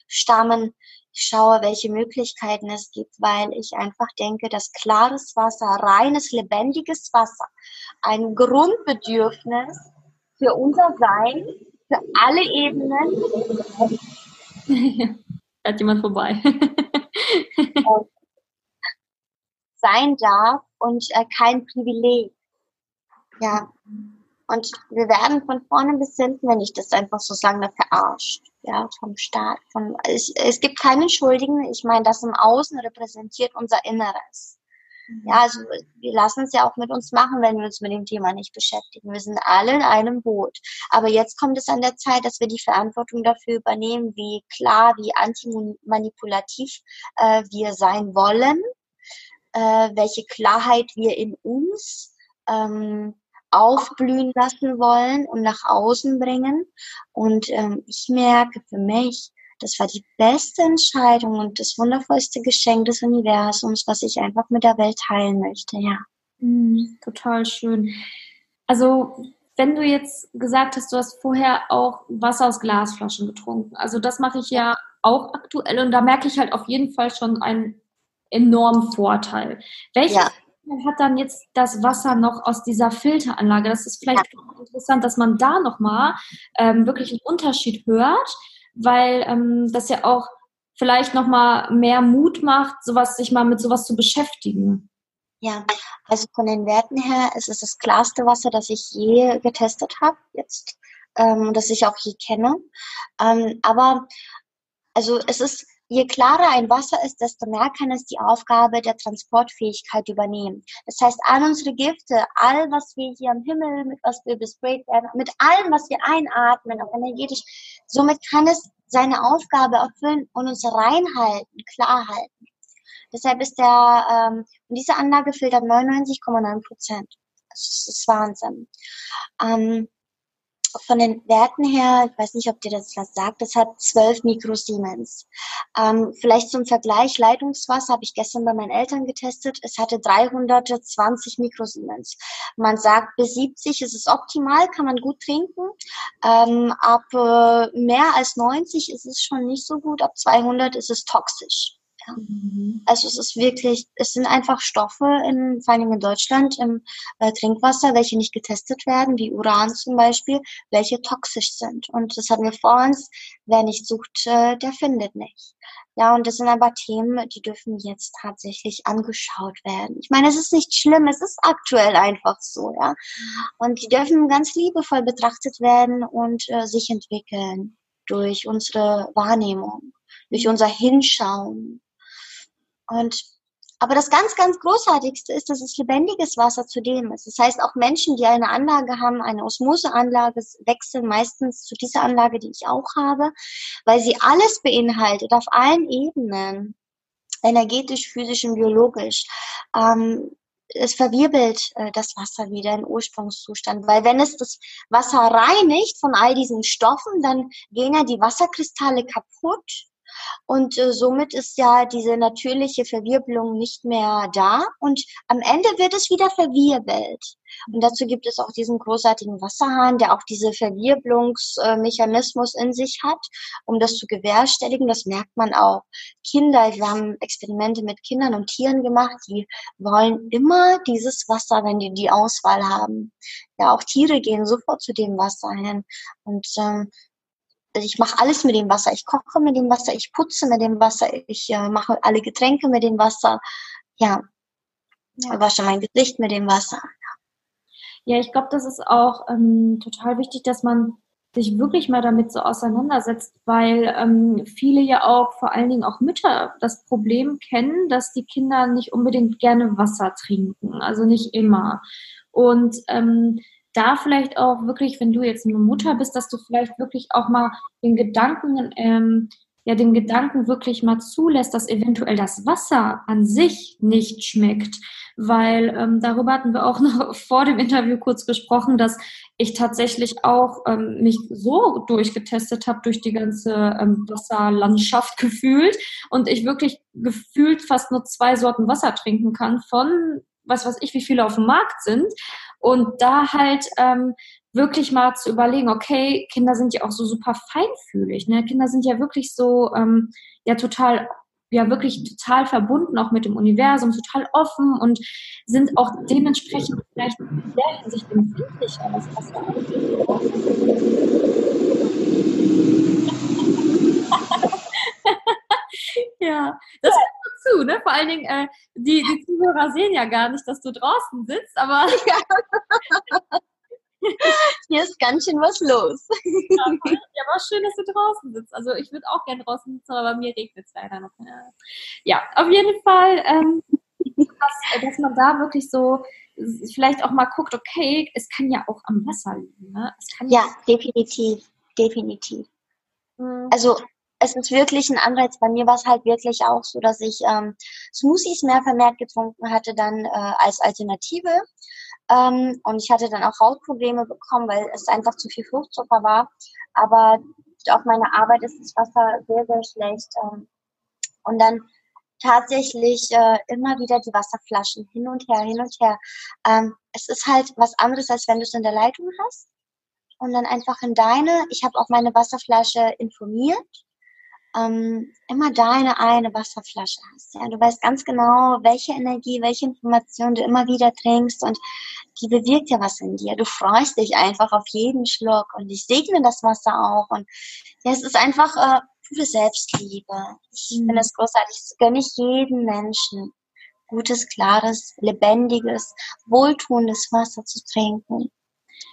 Speaker 2: stammen. Ich schaue, welche Möglichkeiten es gibt, weil ich einfach denke, dass klares Wasser, reines, lebendiges Wasser, ein Grundbedürfnis für unser Sein, für alle Ebenen.
Speaker 3: Hat jemand vorbei.
Speaker 2: Sein darf und äh, kein Privileg. Ja. Und wir werden von vorne bis hinten, wenn ich das einfach so sagen darf, verarscht. Ja, vom Staat. Von, es, es gibt keinen Schuldigen. Ich meine, das im Außen repräsentiert unser Inneres. Ja, also wir lassen es ja auch mit uns machen, wenn wir uns mit dem Thema nicht beschäftigen. Wir sind alle in einem Boot. Aber jetzt kommt es an der Zeit, dass wir die Verantwortung dafür übernehmen, wie klar, wie antimanipulativ äh, wir sein wollen äh, welche Klarheit wir in uns ähm, aufblühen lassen wollen und nach außen bringen. Und ähm, ich merke für mich, das war die beste Entscheidung und das wundervollste Geschenk des Universums, was ich einfach mit der Welt teilen möchte, ja.
Speaker 3: Mm, total schön. Also, wenn du jetzt gesagt hast, du hast vorher auch Wasser aus Glasflaschen getrunken. Also, das mache ich ja auch aktuell und da merke ich halt auf jeden Fall schon einen enormen Vorteil. Welches ja. hat dann jetzt das Wasser noch aus dieser Filteranlage? Das ist vielleicht ja. interessant, dass man da nochmal ähm, wirklich einen Unterschied hört, weil ähm, das ja auch vielleicht nochmal mehr Mut macht, sowas, sich mal mit sowas zu beschäftigen.
Speaker 2: Ja, also von den Werten her ist es das klarste Wasser, das ich je getestet habe, jetzt, ähm, das ich auch je kenne. Ähm, aber also es ist Je klarer ein Wasser ist, desto mehr kann es die Aufgabe der Transportfähigkeit übernehmen. Das heißt, all unsere Gifte, all was wir hier am Himmel, mit was wir besprayt werden, mit allem, was wir einatmen, auch energetisch, somit kann es seine Aufgabe erfüllen und uns reinhalten, klar halten. Deshalb ist der, ähm, diese Anlage filtert 99,9 Prozent. Das ist Wahnsinn. Ähm, von den Werten her, ich weiß nicht, ob dir das was sagt, das hat 12 Mikrosiemens. Ähm, vielleicht zum Vergleich, Leitungswasser habe ich gestern bei meinen Eltern getestet, es hatte 320 Mikrosiemens. Man sagt, bis 70 ist es optimal, kann man gut trinken. Ähm, ab äh, mehr als 90 ist es schon nicht so gut, ab 200 ist es toxisch. Ja. Mhm. Also es ist wirklich, es sind einfach Stoffe, in, vor allem in Deutschland, im äh, Trinkwasser, welche nicht getestet werden, wie Uran zum Beispiel, welche toxisch sind. Und das hatten wir vor uns, wer nicht sucht, äh, der findet nicht. Ja, und das sind aber Themen, die dürfen jetzt tatsächlich angeschaut werden. Ich meine, es ist nicht schlimm, es ist aktuell einfach so, ja. Und die dürfen ganz liebevoll betrachtet werden und äh, sich entwickeln durch unsere Wahrnehmung, durch unser Hinschauen. Und aber das ganz, ganz Großartigste ist, dass es lebendiges Wasser zudem ist. Das heißt, auch Menschen, die eine Anlage haben, eine Osmoseanlage, wechseln meistens zu dieser Anlage, die ich auch habe, weil sie alles beinhaltet, auf allen Ebenen. Energetisch, physisch und biologisch. Ähm, es verwirbelt äh, das Wasser wieder in Ursprungszustand, weil wenn es das Wasser reinigt von all diesen Stoffen, dann gehen ja die Wasserkristalle kaputt und äh, somit ist ja diese natürliche Verwirbelung nicht mehr da und am Ende wird es wieder verwirbelt. Und dazu gibt es auch diesen großartigen Wasserhahn, der auch diese Verwirbelungsmechanismus in sich hat, um das zu gewährstelligen. Das merkt man auch. Kinder, wir haben Experimente mit Kindern und Tieren gemacht, die wollen immer dieses Wasser, wenn die die Auswahl haben. Ja, auch Tiere gehen sofort zu dem Wasser hin. Und ähm, ich mache alles mit dem Wasser. Ich koche mit dem Wasser, ich putze mit dem Wasser, ich äh, mache alle Getränke mit dem Wasser. Ja, ja. wasche mein Gesicht mit dem Wasser.
Speaker 3: Ja, ich glaube, das ist auch ähm, total wichtig, dass man sich wirklich mal damit so auseinandersetzt, weil ähm, viele ja auch, vor allen Dingen auch Mütter, das Problem kennen, dass die Kinder nicht unbedingt gerne Wasser trinken, also nicht immer. Und ähm, da vielleicht auch wirklich, wenn du jetzt eine Mutter bist, dass du vielleicht wirklich auch mal den Gedanken, ähm, ja, den Gedanken wirklich mal zulässt, dass eventuell das Wasser an sich nicht schmeckt. Weil ähm, darüber hatten wir auch noch vor dem Interview kurz gesprochen, dass ich tatsächlich auch ähm, mich so durchgetestet habe durch die ganze ähm, Wasserlandschaft gefühlt und ich wirklich gefühlt fast nur zwei Sorten Wasser trinken kann von was weiß ich, wie viele auf dem Markt sind. Und da halt ähm, wirklich mal zu überlegen, okay, Kinder sind ja auch so super feinfühlig. Ne? Kinder sind ja wirklich so, ähm, ja, total ja wirklich total verbunden auch mit dem Universum, total offen und sind auch dementsprechend vielleicht in der Hinsicht empfindlicher, was ja, das zu, ne? Vor allen Dingen, äh, die, die Zuhörer sehen ja gar nicht, dass du draußen sitzt, aber.
Speaker 2: Hier ist ganz schön was los.
Speaker 3: Ja, ja, aber schön, dass du draußen sitzt. Also ich würde auch gerne draußen sitzen, aber bei mir regnet es leider noch. Ja, auf jeden Fall, ähm, dass, dass man da wirklich so vielleicht auch mal guckt, okay, es kann ja auch am Wasser liegen. Ne?
Speaker 2: ja, ja, definitiv, definitiv. Mhm. Also es ist wirklich ein Anreiz. Bei mir war es halt wirklich auch so, dass ich ähm, Smoothies mehr vermehrt getrunken hatte dann äh, als Alternative. Ähm, und ich hatte dann auch Hautprobleme bekommen, weil es einfach zu viel Fruchtzucker war. Aber auf meiner Arbeit ist das Wasser sehr, sehr schlecht. Ähm, und dann tatsächlich äh, immer wieder die Wasserflaschen hin und her, hin und her. Ähm, es ist halt was anderes, als wenn du es in der Leitung hast. Und dann einfach in deine, ich habe auch meine Wasserflasche informiert ähm, immer deine eine Wasserflasche hast. Ja? Du weißt ganz genau, welche Energie, welche Information du immer wieder trinkst und die bewirkt ja was in dir. Du freust dich einfach auf jeden Schluck und ich segne das Wasser auch und ja, es ist einfach äh, pure Selbstliebe. Ich mhm. finde es großartig. Das gönne ich jedem Menschen. Gutes, klares, lebendiges, wohltuendes Wasser zu trinken.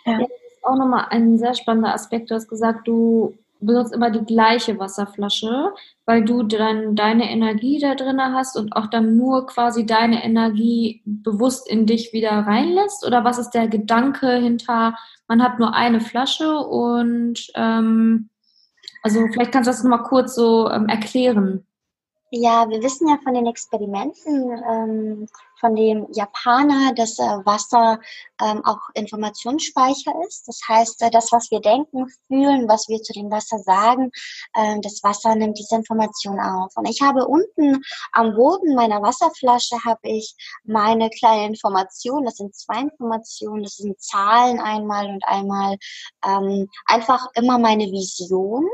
Speaker 3: Ja. Das ist auch nochmal ein sehr spannender Aspekt. Du hast gesagt, du benutzt immer die gleiche Wasserflasche, weil du dann deine Energie da drin hast und auch dann nur quasi deine Energie bewusst in dich wieder reinlässt? Oder was ist der Gedanke hinter, man hat nur eine Flasche und ähm, also vielleicht kannst du das nochmal kurz so ähm, erklären.
Speaker 2: Ja, wir wissen ja von den Experimenten ähm, von dem Japaner, dass äh, Wasser ähm, auch Informationsspeicher ist. Das heißt, äh, das, was wir denken, fühlen, was wir zu dem Wasser sagen, äh, das Wasser nimmt diese Information auf. Und ich habe unten am Boden meiner Wasserflasche habe ich meine kleine Information. Das sind zwei Informationen. Das sind Zahlen einmal und einmal ähm, einfach immer meine Vision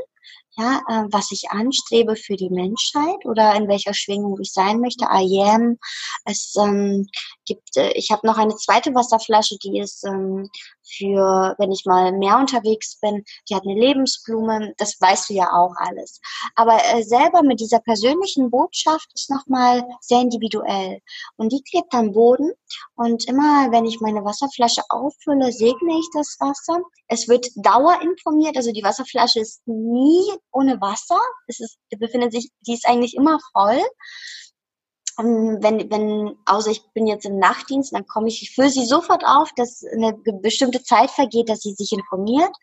Speaker 2: ja, äh, was ich anstrebe für die Menschheit oder in welcher Schwingung ich sein möchte. I am. Es ähm, gibt, äh, ich habe noch eine zweite Wasserflasche, die ist ähm, für, wenn ich mal mehr unterwegs bin. Die hat eine Lebensblume. Das weißt du ja auch alles. Aber äh, selber mit dieser persönlichen Botschaft ist nochmal sehr individuell. Und die klebt am Boden. Und immer, wenn ich meine Wasserflasche auffülle, segne ich das Wasser. Es wird dauerinformiert. Also die Wasserflasche ist nie ohne Wasser. Es ist, befindet sich, die ist eigentlich immer voll. Wenn, wenn, außer ich bin jetzt im Nachtdienst, dann komme ich, ich fülle sie sofort auf, dass eine bestimmte Zeit vergeht, dass sie sich informiert.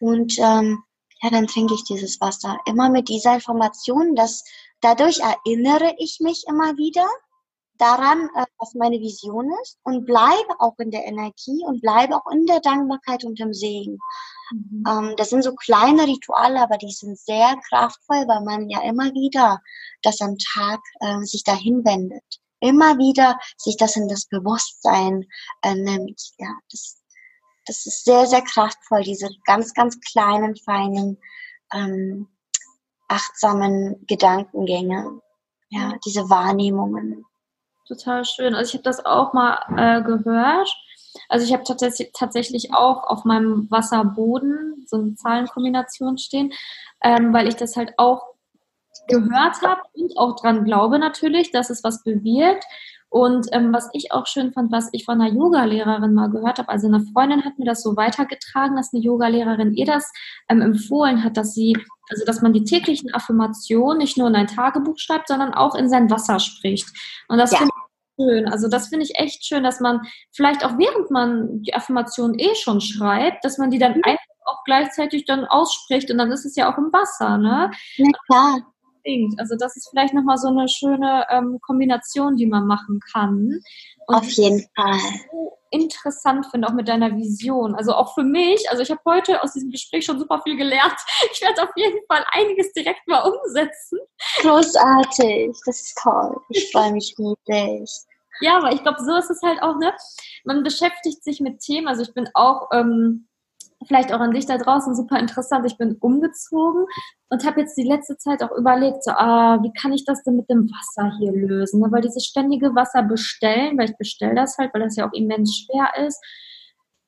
Speaker 2: Und ähm, ja, dann trinke ich dieses Wasser. Immer mit dieser Information, dass dadurch erinnere ich mich immer wieder daran, äh, was meine Vision ist und bleibe auch in der Energie und bleibe auch in der Dankbarkeit und im Segen. Mhm. Ähm, das sind so kleine Rituale, aber die sind sehr kraftvoll, weil man ja immer wieder das am Tag äh, sich dahin wendet. Immer wieder sich das in das Bewusstsein äh, nimmt. Ja, das, das ist sehr, sehr kraftvoll, diese ganz, ganz kleinen, feinen, ähm, achtsamen Gedankengänge. Ja, diese Wahrnehmungen
Speaker 3: total schön. Also ich habe das auch mal äh, gehört. Also ich habe tatsächlich, tatsächlich auch auf meinem Wasserboden so eine Zahlenkombination stehen, ähm, weil ich das halt auch gehört habe und auch dran glaube natürlich, dass es was bewirkt. Und ähm, was ich auch schön fand, was ich von einer Yoga-Lehrerin mal gehört habe, also eine Freundin hat mir das so weitergetragen, dass eine Yoga-Lehrerin ihr das ähm, empfohlen hat, dass sie, also dass man die täglichen Affirmationen nicht nur in ein Tagebuch schreibt, sondern auch in sein Wasser spricht. Und das ja. finde schön. Also das finde ich echt schön, dass man vielleicht auch während man die Affirmation eh schon schreibt, dass man die dann mhm. einfach auch gleichzeitig dann ausspricht und dann ist es ja auch im Wasser, ne?
Speaker 2: Na klar.
Speaker 3: Also das ist vielleicht nochmal so eine schöne ähm, Kombination, die man machen kann.
Speaker 2: Und Auf jeden Fall.
Speaker 3: Interessant finde, auch mit deiner Vision. Also auch für mich, also ich habe heute aus diesem Gespräch schon super viel gelernt. Ich werde auf jeden Fall einiges direkt mal umsetzen.
Speaker 2: Großartig, das ist toll. Ich freue mich riesig.
Speaker 3: Ja, aber ich glaube, so ist es halt auch, ne? Man beschäftigt sich mit Themen. Also ich bin auch ähm, vielleicht auch an dich da draußen super interessant. Ich bin umgezogen und habe jetzt die letzte Zeit auch überlegt, so, ah, wie kann ich das denn mit dem Wasser hier lösen? Ne? Weil dieses ständige Wasser bestellen, weil ich bestelle das halt, weil das ja auch immens schwer ist.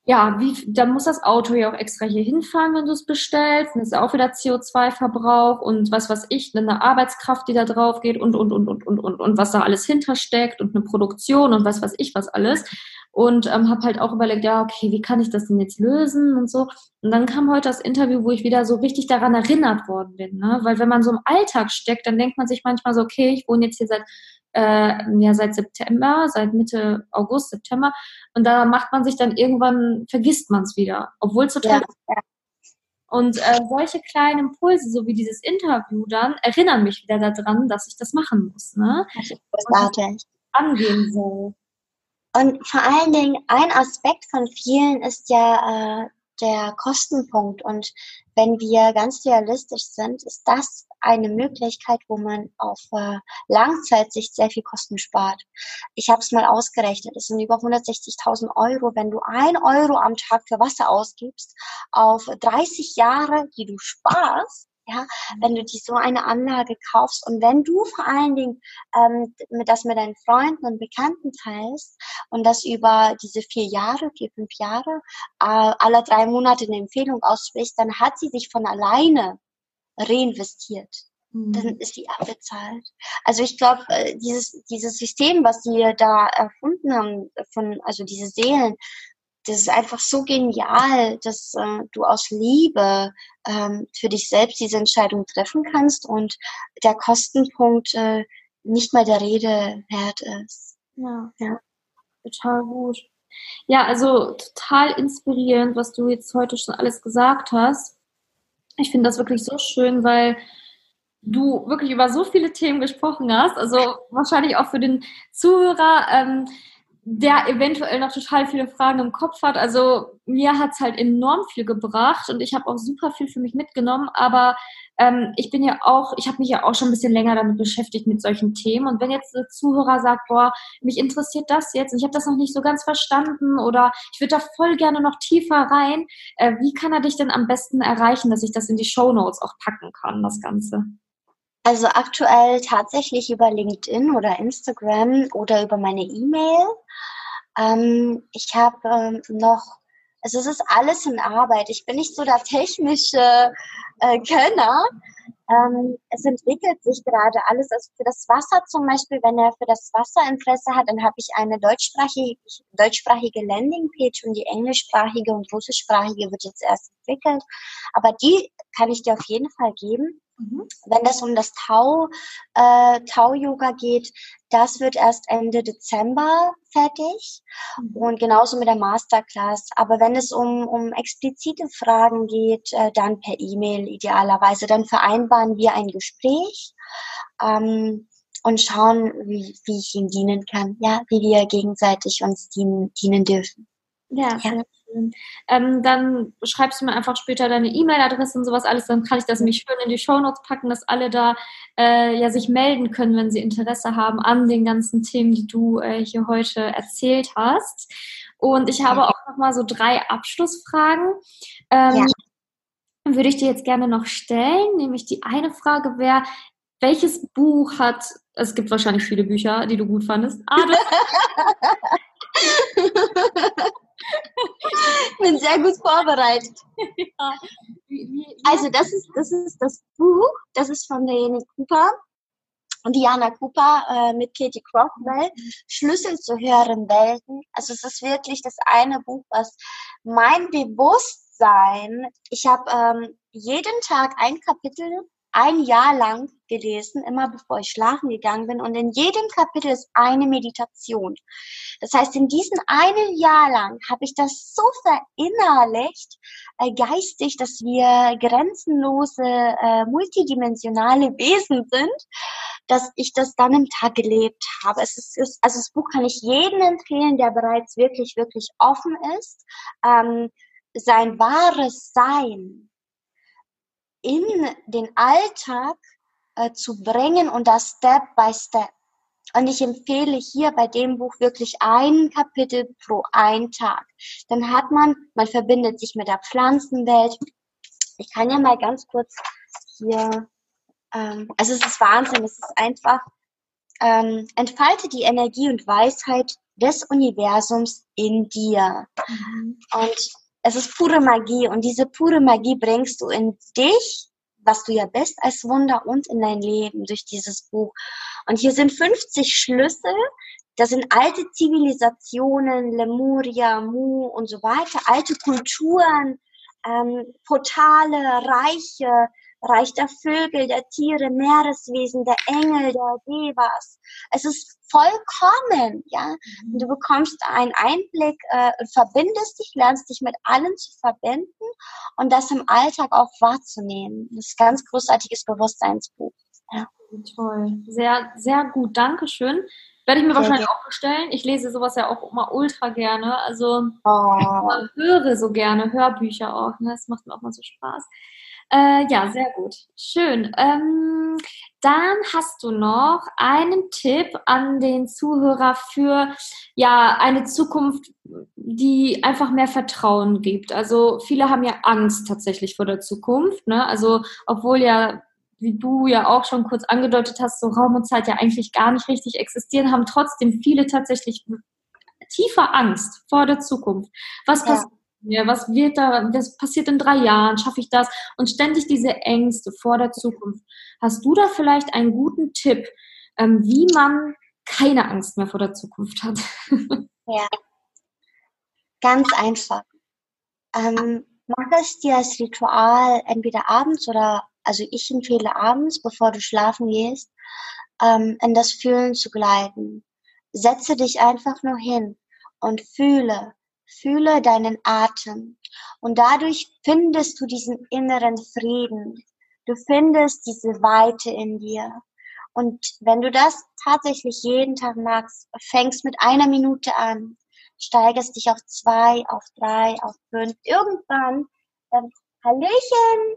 Speaker 3: Ja, wie, da muss das Auto ja auch extra hier hinfahren, wenn du es bestellst. Das ist auch wieder CO2-Verbrauch und was weiß ich, eine Arbeitskraft, die da drauf geht und, und, und, und, und, und, und was da alles hintersteckt und eine Produktion und was weiß ich was alles und ähm, habe halt auch überlegt, ja, okay, wie kann ich das denn jetzt lösen und so. Und dann kam heute das Interview, wo ich wieder so richtig daran erinnert worden bin, ne? weil wenn man so im Alltag steckt, dann denkt man sich manchmal so, okay, ich wohne jetzt hier seit äh, ja seit September, seit Mitte August, September und da macht man sich dann irgendwann vergisst man es wieder, obwohl es total ja. Und äh, solche kleinen Impulse, so wie dieses Interview dann, erinnern mich wieder daran, dass ich das machen muss. Ne? Das ist großartig. Angehen soll.
Speaker 2: Und vor allen Dingen ein Aspekt von vielen ist ja äh, der Kostenpunkt. Und wenn wir ganz realistisch sind, ist das eine Möglichkeit, wo man auf äh, Langzeitsicht sehr viel Kosten spart. Ich habe es mal ausgerechnet. Es sind über 160.000 Euro, wenn du ein Euro am Tag für Wasser ausgibst, auf 30 Jahre, die du sparst, ja, wenn du dir so eine Anlage kaufst und wenn du vor allen Dingen ähm, das mit deinen Freunden und Bekannten teilst und das über diese vier Jahre, vier, fünf Jahre, äh, alle drei Monate eine Empfehlung aussprichst, dann hat sie sich von alleine reinvestiert. Mhm. Dann ist die abbezahlt. Also ich glaube, äh, dieses, dieses System, was sie da erfunden haben, von, also diese Seelen, das ist einfach so genial, dass äh, du aus Liebe ähm, für dich selbst diese Entscheidung treffen kannst und der Kostenpunkt äh, nicht mal der Rede wert ist.
Speaker 3: Ja, ja. total gut. Ja, also total inspirierend, was du jetzt heute schon alles gesagt hast. Ich finde das wirklich so schön, weil du wirklich über so viele Themen gesprochen hast. Also wahrscheinlich auch für den Zuhörer. Ähm, der eventuell noch total viele Fragen im Kopf hat. Also mir hat's halt enorm viel gebracht und ich habe auch super viel für mich mitgenommen. Aber ähm, ich bin ja auch, ich habe mich ja auch schon ein bisschen länger damit beschäftigt mit solchen Themen. Und wenn jetzt der Zuhörer sagt, boah, mich interessiert das jetzt und ich habe das noch nicht so ganz verstanden oder ich würde da voll gerne noch tiefer rein, äh, wie kann er dich denn am besten erreichen, dass ich das in die Show Notes auch packen kann, das Ganze?
Speaker 2: Also aktuell tatsächlich über LinkedIn oder Instagram oder über meine E-Mail. Ähm, ich habe ähm, noch, also es ist alles in Arbeit. Ich bin nicht so der technische äh, Könner. Ähm, es entwickelt sich gerade alles. Also für das Wasser zum Beispiel, wenn er für das Wasser Interesse hat, dann habe ich eine deutschsprachige, deutschsprachige Landingpage und die englischsprachige und russischsprachige wird jetzt erst entwickelt. Aber die kann ich dir auf jeden Fall geben. Mhm. Wenn es um das Tau, äh, Tau-Yoga geht, das wird erst Ende Dezember fertig mhm. und genauso mit der Masterclass. Aber wenn es um, um explizite Fragen geht, äh, dann per E-Mail idealerweise. Dann vereinbaren wir ein Gespräch ähm, und schauen, wie, wie ich ihm dienen kann, ja, wie wir gegenseitig uns dienen, dienen dürfen.
Speaker 3: Ja, ja. Ähm, dann schreibst du mir einfach später deine E-Mail-Adresse und sowas alles, dann kann ich das nämlich schön in die Shownotes packen, dass alle da äh, ja sich melden können, wenn sie Interesse haben an den ganzen Themen, die du äh, hier heute erzählt hast. Und ich habe auch noch mal so drei Abschlussfragen. Ähm, ja. Würde ich dir jetzt gerne noch stellen, nämlich die eine Frage wäre, welches Buch hat, es gibt wahrscheinlich viele Bücher, die du gut fandest, ah,
Speaker 2: ich bin sehr gut vorbereitet. Ja. Also das ist, das ist das Buch, das ist von Diana Cooper und Diana Cooper äh, mit Katie Crockwell, Schlüssel zu höheren Welten. Also es ist wirklich das eine Buch, was mein Bewusstsein, ich habe ähm, jeden Tag ein Kapitel ein Jahr lang gelesen, immer bevor ich schlafen gegangen bin. Und in jedem Kapitel ist eine Meditation. Das heißt, in diesem einen Jahr lang habe ich das so verinnerlicht, äh, geistig, dass wir grenzenlose, äh, multidimensionale Wesen sind, dass ich das dann im Tag gelebt habe. Es ist, ist also das Buch kann ich jedem empfehlen, der bereits wirklich, wirklich offen ist. Ähm, sein wahres Sein in den Alltag äh, zu bringen und das Step by Step. Und ich empfehle hier bei dem Buch wirklich ein Kapitel pro ein Tag. Dann hat man, man verbindet sich mit der Pflanzenwelt. Ich kann ja mal ganz kurz hier, ähm, also es ist Wahnsinn, es ist einfach, ähm, entfalte die Energie und Weisheit des Universums in dir. Mhm. Und es ist pure Magie und diese pure Magie bringst du in dich, was du ja bist, als Wunder und in dein Leben durch dieses Buch. Und hier sind 50 Schlüssel. Das sind alte Zivilisationen, Lemuria, Mu und so weiter, alte Kulturen, ähm, Portale, Reiche, Reich der Vögel, der Tiere, Meereswesen, der Engel, der Devas. Es ist vollkommen, ja. Mhm. Und du bekommst einen Einblick, äh, verbindest dich, lernst dich mit allen zu verbinden und das im Alltag auch wahrzunehmen. Das ist ein ganz großartiges Bewusstseinsbuch. Ja.
Speaker 3: Toll. Sehr, sehr gut. Dankeschön. Werde ich mir wahrscheinlich auch bestellen. Ich lese sowas ja auch immer ultra gerne. Also oh. höre so gerne Hörbücher auch. Ne? Das macht mir auch mal so Spaß. Äh, ja, sehr gut. Schön. Ähm, dann hast du noch einen Tipp an den Zuhörer für ja eine Zukunft, die einfach mehr Vertrauen gibt. Also viele haben ja Angst tatsächlich vor der Zukunft. Ne? Also obwohl ja wie du ja auch schon kurz angedeutet hast, so Raum und Zeit ja eigentlich gar nicht richtig existieren, haben trotzdem viele tatsächlich tiefer Angst vor der Zukunft. Was ja. passiert mir? Was wird da, was passiert in drei Jahren? Schaffe ich das? Und ständig diese Ängste vor der Zukunft. Hast du da vielleicht einen guten Tipp, ähm, wie man keine Angst mehr vor der Zukunft hat?
Speaker 2: ja, ganz einfach. Ähm, mach es dir als Ritual entweder abends oder, also ich empfehle abends, bevor du schlafen gehst, ähm, in das Fühlen zu gleiten. Setze dich einfach nur hin und fühle, Fühle deinen Atem und dadurch findest du diesen inneren Frieden. Du findest diese Weite in dir. Und wenn du das tatsächlich jeden Tag machst, fängst mit einer Minute an, steigerst dich auf zwei, auf drei, auf fünf, irgendwann, ähm, Hallöchen,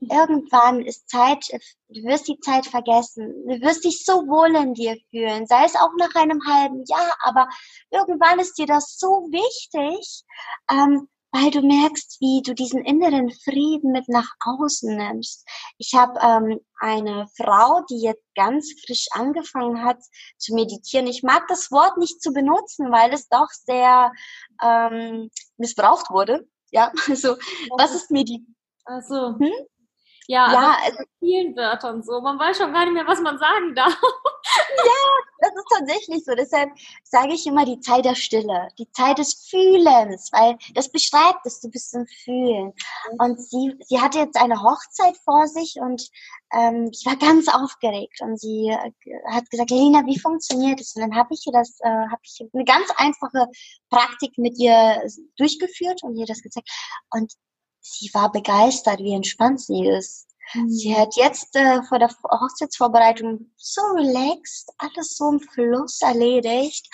Speaker 2: irgendwann ist Zeit, du wirst die Zeit vergessen. Du wirst dich so wohl in dir fühlen, sei es auch nach einem halben Jahr, aber irgendwann ist dir das so wichtig, ähm, weil du merkst, wie du diesen inneren Frieden mit nach außen nimmst. Ich habe ähm, eine Frau, die jetzt ganz frisch angefangen hat zu meditieren. Ich mag das Wort nicht zu benutzen, weil es doch sehr ähm, missbraucht wurde. Ja, also was ist Meditation?
Speaker 3: Also, hm? Ja, ja also vielen Wörtern so. Man weiß schon gar nicht mehr, was man sagen darf.
Speaker 2: Ja, das ist tatsächlich so. Deshalb sage ich immer die Zeit der Stille, die Zeit des Fühlens, weil das beschreibt es, du bist im Fühlen. Und sie, sie hatte jetzt eine Hochzeit vor sich und ähm, ich war ganz aufgeregt und sie äh, hat gesagt, Lena, wie funktioniert es? Und dann habe ich ihr das, äh, habe ich eine ganz einfache Praktik mit ihr durchgeführt und ihr das gezeigt. Und sie war begeistert, wie entspannt sie ist. Mhm. Sie hat jetzt äh, vor der Hochzeitsvorbereitung so relaxed, alles so im Fluss erledigt.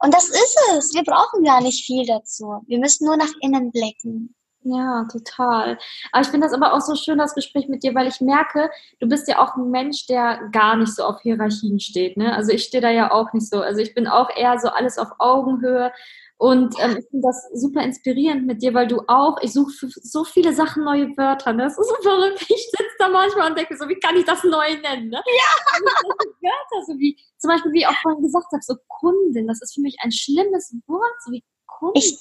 Speaker 2: Und das ist es. Wir brauchen gar nicht viel dazu. Wir müssen nur nach innen blicken.
Speaker 3: Ja, total. Aber ich finde das aber auch so schön, das Gespräch mit dir, weil ich merke, du bist ja auch ein Mensch, der gar nicht so auf Hierarchien steht. Ne? Also ich stehe da ja auch nicht so. Also ich bin auch eher so alles auf Augenhöhe. Und ähm, ich finde das super inspirierend mit dir, weil du auch, ich suche für so viele Sachen neue Wörter. Ne? Das ist so verrückt. Ich sitze da manchmal und denke so, wie kann ich das neu nennen? Ne? Ja! Wörter, so wie, zum Beispiel, wie ich auch vorhin gesagt habe, so Kundin, das ist für mich ein schlimmes Wort, so wie Kundin.
Speaker 2: Ich,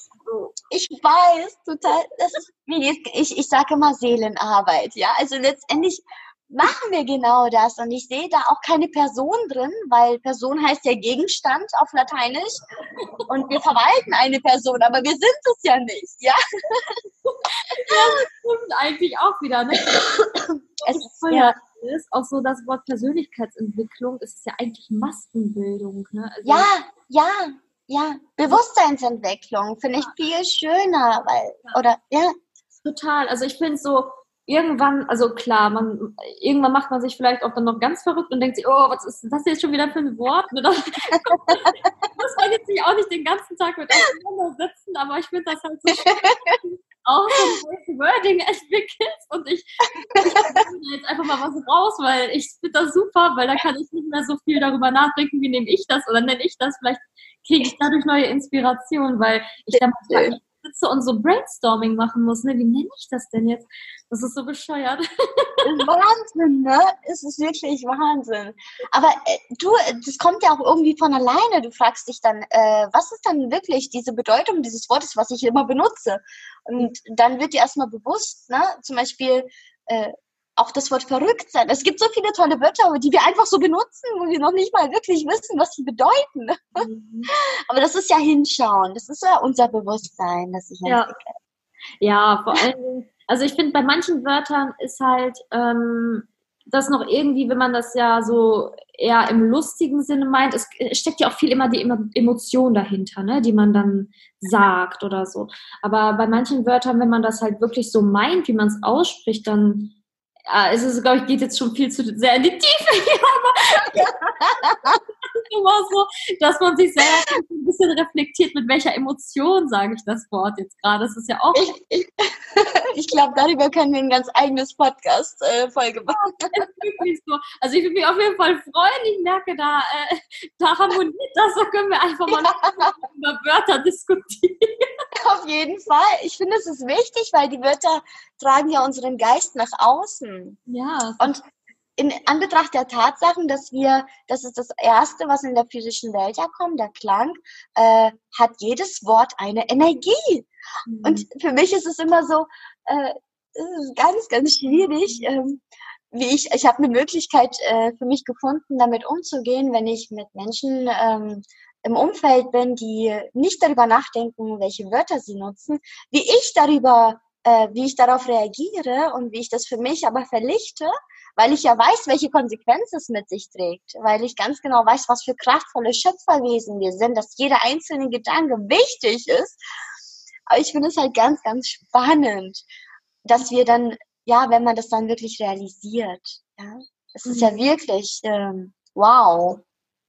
Speaker 2: ich weiß, total, das ist, wie, ich, ich sage immer Seelenarbeit, ja. Also letztendlich machen wir genau das. Und ich sehe da auch keine Person drin, weil Person heißt ja Gegenstand auf Lateinisch. Und wir verwalten eine Person, aber wir sind es ja nicht, ja.
Speaker 3: Ja, das stimmt eigentlich auch wieder, ne? Es ist ja ist, auch so das Wort Persönlichkeitsentwicklung, ist ja eigentlich Maskenbildung. Ne?
Speaker 2: Also ja, ja, ja. Bewusstseinsentwicklung finde ich viel schöner, weil, oder, ja.
Speaker 3: Total. Also ich finde so, irgendwann, also klar, man, irgendwann macht man sich vielleicht auch dann noch ganz verrückt und denkt sich, oh, was ist das jetzt schon wieder für ein Wort? Das muss man jetzt nicht auch nicht den ganzen Tag mit auseinandersetzen, aber ich finde das halt so schön, auch so ein Wording entwickelst und ich, ich jetzt einfach mal was raus, weil ich finde das super, weil da kann ich nicht mehr so viel darüber nachdenken, wie nehme ich das oder nenne ich das, vielleicht kriege ich dadurch neue Inspiration, weil ich dann sitze und so Brainstorming machen muss. Ne? Wie nenne ich das denn jetzt? Das ist so bescheuert.
Speaker 2: ist Wahnsinn, ne? Es ist wirklich Wahnsinn. Aber äh, du, das kommt ja auch irgendwie von alleine. Du fragst dich dann, äh, was ist dann wirklich diese Bedeutung dieses Wortes, was ich immer benutze? Und dann wird dir erstmal bewusst, ne? Zum Beispiel, äh, auch das Wort verrückt sein. Es gibt so viele tolle Wörter, die wir einfach so benutzen, wo wir noch nicht mal wirklich wissen, was sie bedeuten. Mhm. Aber das ist ja Hinschauen. Das ist ja unser Bewusstsein, das sich
Speaker 3: ja. entwickelt. Ja, vor allen Dingen, also ich finde, bei manchen Wörtern ist halt ähm, das noch irgendwie, wenn man das ja so eher im lustigen Sinne meint, es steckt ja auch viel immer die Emotion dahinter, ne, die man dann sagt oder so. Aber bei manchen Wörtern, wenn man das halt wirklich so meint, wie man es ausspricht, dann ja, es ist, glaube ich, geht jetzt schon viel zu sehr in die Tiefe hier, aber immer so, dass man sich selber ein bisschen reflektiert, mit welcher Emotion sage ich das Wort jetzt gerade. Das ist ja auch.
Speaker 2: Ich, ich, ich glaube, darüber können wir ein ganz eigenes Podcast-Folge äh, machen.
Speaker 3: so. Also ich würde mich auf jeden Fall freuen. Ich merke, da, äh, da harmoniert das. Da können wir einfach mal über Wörter diskutieren.
Speaker 2: Auf jeden Fall. Ich finde, es ist wichtig, weil die Wörter tragen ja unseren Geist nach außen.
Speaker 3: Ja.
Speaker 2: Und in Anbetracht der Tatsachen, dass wir, das ist das Erste, was in der physischen Welt kommt, der Klang, äh, hat jedes Wort eine Energie. Mhm. Und für mich ist es immer so, äh, ganz, ganz schwierig, ähm, wie ich, ich habe eine Möglichkeit äh, für mich gefunden, damit umzugehen, wenn ich mit Menschen ähm, im Umfeld bin, die nicht darüber nachdenken, welche Wörter sie nutzen, wie ich darüber, äh, wie ich darauf reagiere und wie ich das für mich aber verlichte weil ich ja weiß, welche Konsequenzen es mit sich trägt, weil ich ganz genau weiß, was für kraftvolle Schöpferwesen wir sind, dass jeder einzelne Gedanke wichtig ist. Aber ich finde es halt ganz, ganz spannend, dass wir dann, ja, wenn man das dann wirklich realisiert, ja, Das ist ja wirklich ähm, wow.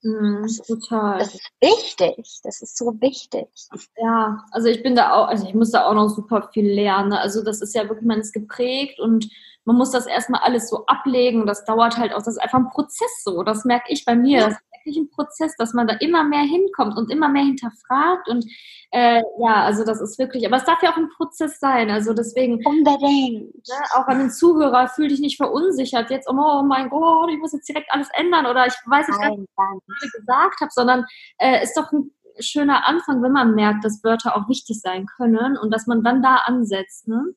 Speaker 3: Mhm,
Speaker 2: Das ist-
Speaker 3: total.
Speaker 2: Das ist wichtig. Das ist so wichtig.
Speaker 3: Ja, also ich bin da auch, also ich muss da auch noch super viel lernen. ne? Also das ist ja wirklich, man ist geprägt und man muss das erstmal alles so ablegen. Das dauert halt auch, das ist einfach ein Prozess so. Das merke ich bei mir. Das ein Prozess, dass man da immer mehr hinkommt und immer mehr hinterfragt. Und äh, ja, also das ist wirklich, aber es darf ja auch ein Prozess sein. Also deswegen,
Speaker 2: Unbedingt.
Speaker 3: ne, auch an den Zuhörer, fühl dich nicht verunsichert. Jetzt, oh mein Gott, ich muss jetzt direkt alles ändern oder ich weiß jetzt gar nicht, was ich gesagt habe, sondern äh, ist doch ein schöner Anfang, wenn man merkt, dass Wörter auch wichtig sein können und dass man dann da ansetzt. Ne?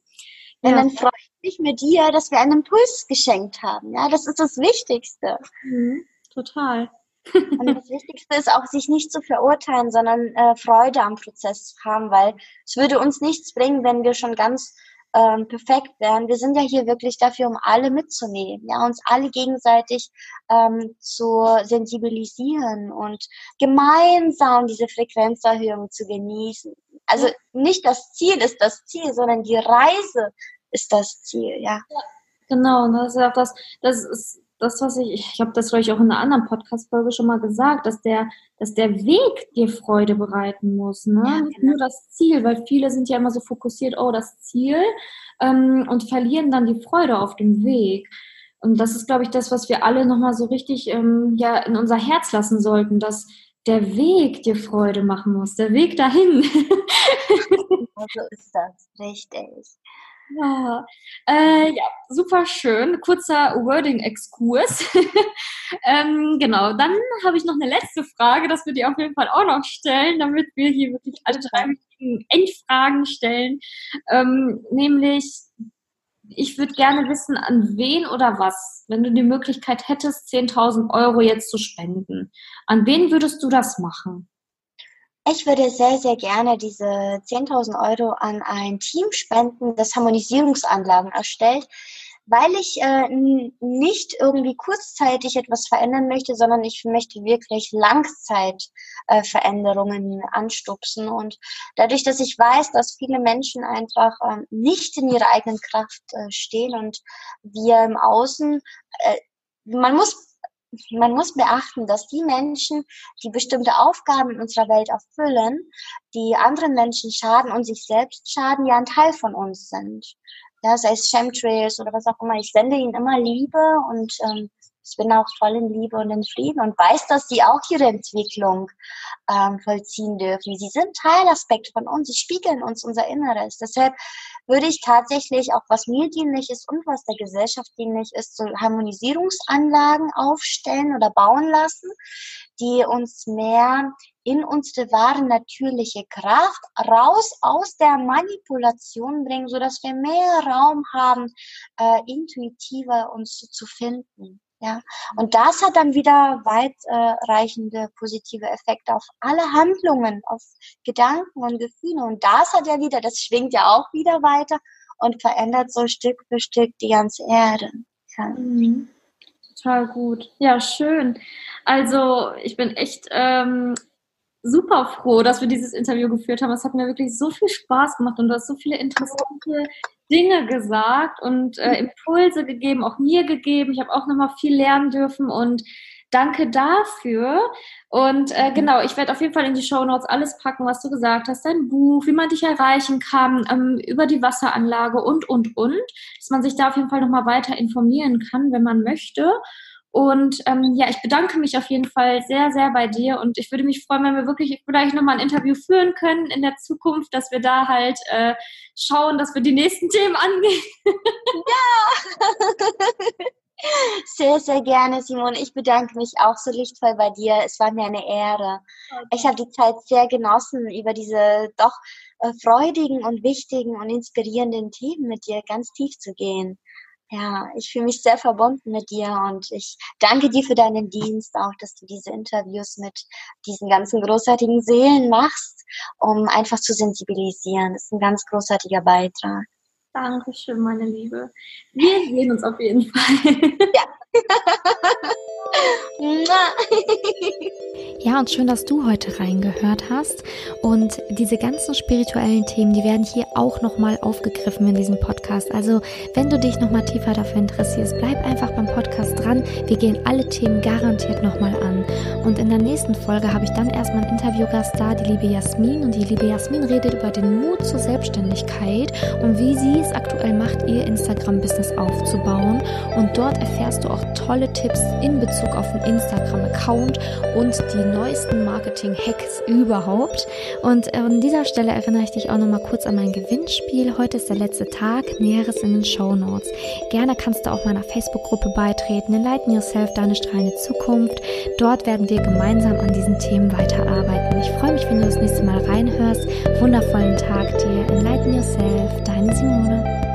Speaker 2: Und
Speaker 3: Ja.
Speaker 2: dann freue ich mich mit dir, dass wir einen Impuls geschenkt haben. Ja, das ist das Wichtigste.
Speaker 3: Mhm, total.
Speaker 2: Und das Wichtigste ist auch, sich nicht zu verurteilen, sondern äh, Freude am Prozess zu haben, weil es würde uns nichts bringen, wenn wir schon ganz ähm, perfekt wären. Wir sind ja hier wirklich dafür, um alle mitzunehmen, ja, uns alle gegenseitig ähm, zu sensibilisieren und gemeinsam diese Frequenzerhöhung zu genießen. Also nicht das Ziel ist das Ziel, sondern die Reise ist das Ziel, ja.
Speaker 3: Genau, und das ist ja auch das, das ist das, was ich, ich habe das, glaube ich, auch in einer anderen Podcast-Folge schon mal gesagt, dass der, dass der Weg dir Freude bereiten muss, ne?
Speaker 2: Ja,
Speaker 3: Nicht
Speaker 2: genau.
Speaker 3: nur das Ziel, weil viele sind ja immer so fokussiert, oh, das Ziel, ähm, und verlieren dann die Freude auf dem Weg. Und das ist, glaube ich, das, was wir alle nochmal so richtig ähm, ja, in unser Herz lassen sollten, dass der Weg dir Freude machen muss, der Weg dahin.
Speaker 2: So ist das, richtig.
Speaker 3: Ja, äh, ja, super schön. Kurzer Wording-Exkurs. ähm, genau, dann habe ich noch eine letzte Frage, das wir dir auf jeden Fall auch noch stellen, damit wir hier wirklich alle drei wichtigen Endfragen stellen. Ähm, nämlich, ich würde gerne wissen, an wen oder was, wenn du die Möglichkeit hättest, 10.000 Euro jetzt zu spenden, an wen würdest du das machen?
Speaker 2: Ich würde sehr, sehr gerne diese 10.000 Euro an ein Team spenden, das Harmonisierungsanlagen erstellt, weil ich äh, nicht irgendwie kurzzeitig etwas verändern möchte, sondern ich möchte wirklich Langzeitveränderungen äh, anstupsen. Und dadurch, dass ich weiß, dass viele Menschen einfach ähm, nicht in ihrer eigenen Kraft äh, stehen und wir im Außen, äh, man muss man muss beachten, dass die Menschen, die bestimmte Aufgaben in unserer Welt erfüllen, die anderen Menschen schaden und sich selbst schaden, ja ein Teil von uns sind. Ja, sei es Chemtrails oder was auch immer. Ich sende ihnen immer Liebe und ähm, ich bin auch voll in Liebe und in Frieden und weiß, dass sie auch ihre Entwicklung ähm, vollziehen dürfen. Sie sind Teilaspekt von uns, sie spiegeln uns unser Inneres. Deshalb würde ich tatsächlich auch, was mir dienlich ist und was der Gesellschaft dienlich ist, so Harmonisierungsanlagen aufstellen oder bauen lassen, die uns mehr in unsere wahre natürliche Kraft raus aus der Manipulation bringen, so dass wir mehr Raum haben, äh, intuitiver uns zu finden. Ja, und das hat dann wieder weitreichende positive Effekte auf alle Handlungen, auf Gedanken und Gefühle. Und das hat ja wieder, das schwingt ja auch wieder weiter und verändert so Stück für Stück die ganze Erde. Ja.
Speaker 3: Mhm. Total gut. Ja, schön. Also ich bin echt ähm, super froh, dass wir dieses Interview geführt haben. Es hat mir wirklich so viel Spaß gemacht und du hast so viele interessante Dinge gesagt und äh, Impulse gegeben, auch mir gegeben. Ich habe auch nochmal viel lernen dürfen und danke dafür. Und äh, genau, ich werde auf jeden Fall in die Show Notes alles packen, was du gesagt hast, dein Buch, wie man dich erreichen kann, ähm, über die Wasseranlage und, und, und, dass man sich da auf jeden Fall nochmal weiter informieren kann, wenn man möchte. Und ähm, ja, ich bedanke mich auf jeden Fall sehr, sehr bei dir und ich würde mich freuen, wenn wir wirklich vielleicht nochmal ein Interview führen können in der Zukunft, dass wir da halt äh, schauen, dass wir die nächsten Themen angehen.
Speaker 2: Sehr, sehr gerne, Simon. Ich bedanke mich auch so lichtvoll bei dir. Es war mir eine Ehre. Ich habe die Zeit sehr genossen, über diese doch äh, freudigen und wichtigen und inspirierenden Themen mit dir ganz tief zu gehen. Ja, ich fühle mich sehr verbunden mit dir und ich danke dir für deinen Dienst, auch dass du diese Interviews mit diesen ganzen großartigen Seelen machst, um einfach zu sensibilisieren. Das ist ein ganz großartiger Beitrag.
Speaker 3: Dankeschön, meine Liebe. Wir sehen uns auf jeden Fall.
Speaker 2: Ja,
Speaker 1: Ja, und schön, dass du heute reingehört hast. Und diese ganzen spirituellen Themen, die werden hier auch nochmal aufgegriffen in diesem Podcast. Also, wenn du dich nochmal tiefer dafür interessierst, bleib einfach beim Podcast dran. Wir gehen alle Themen garantiert nochmal an. Und in der nächsten Folge habe ich dann erstmal einen Interviewgast da, die liebe Jasmin. Und die liebe Jasmin redet über den Mut zur Selbstständigkeit und wie sie es aktuell macht, ihr Instagram-Business aufzubauen. Und dort erfährst du auch tolle Tipps in Bezug auf den Instagram-Account und die neuesten Marketing-Hacks überhaupt. Und an dieser Stelle erinnere ich dich auch nochmal kurz an mein Gewinnspiel. Heute ist der letzte Tag, Näheres in den Show Notes. Gerne kannst du auch meiner Facebook-Gruppe beitreten, Enlighten Yourself, deine strahlende Zukunft. Dort werden wir gemeinsam an diesen Themen weiterarbeiten. Ich freue mich, wenn du das nächste Mal reinhörst. Wundervollen Tag dir. Enlighten Yourself, deine Simone.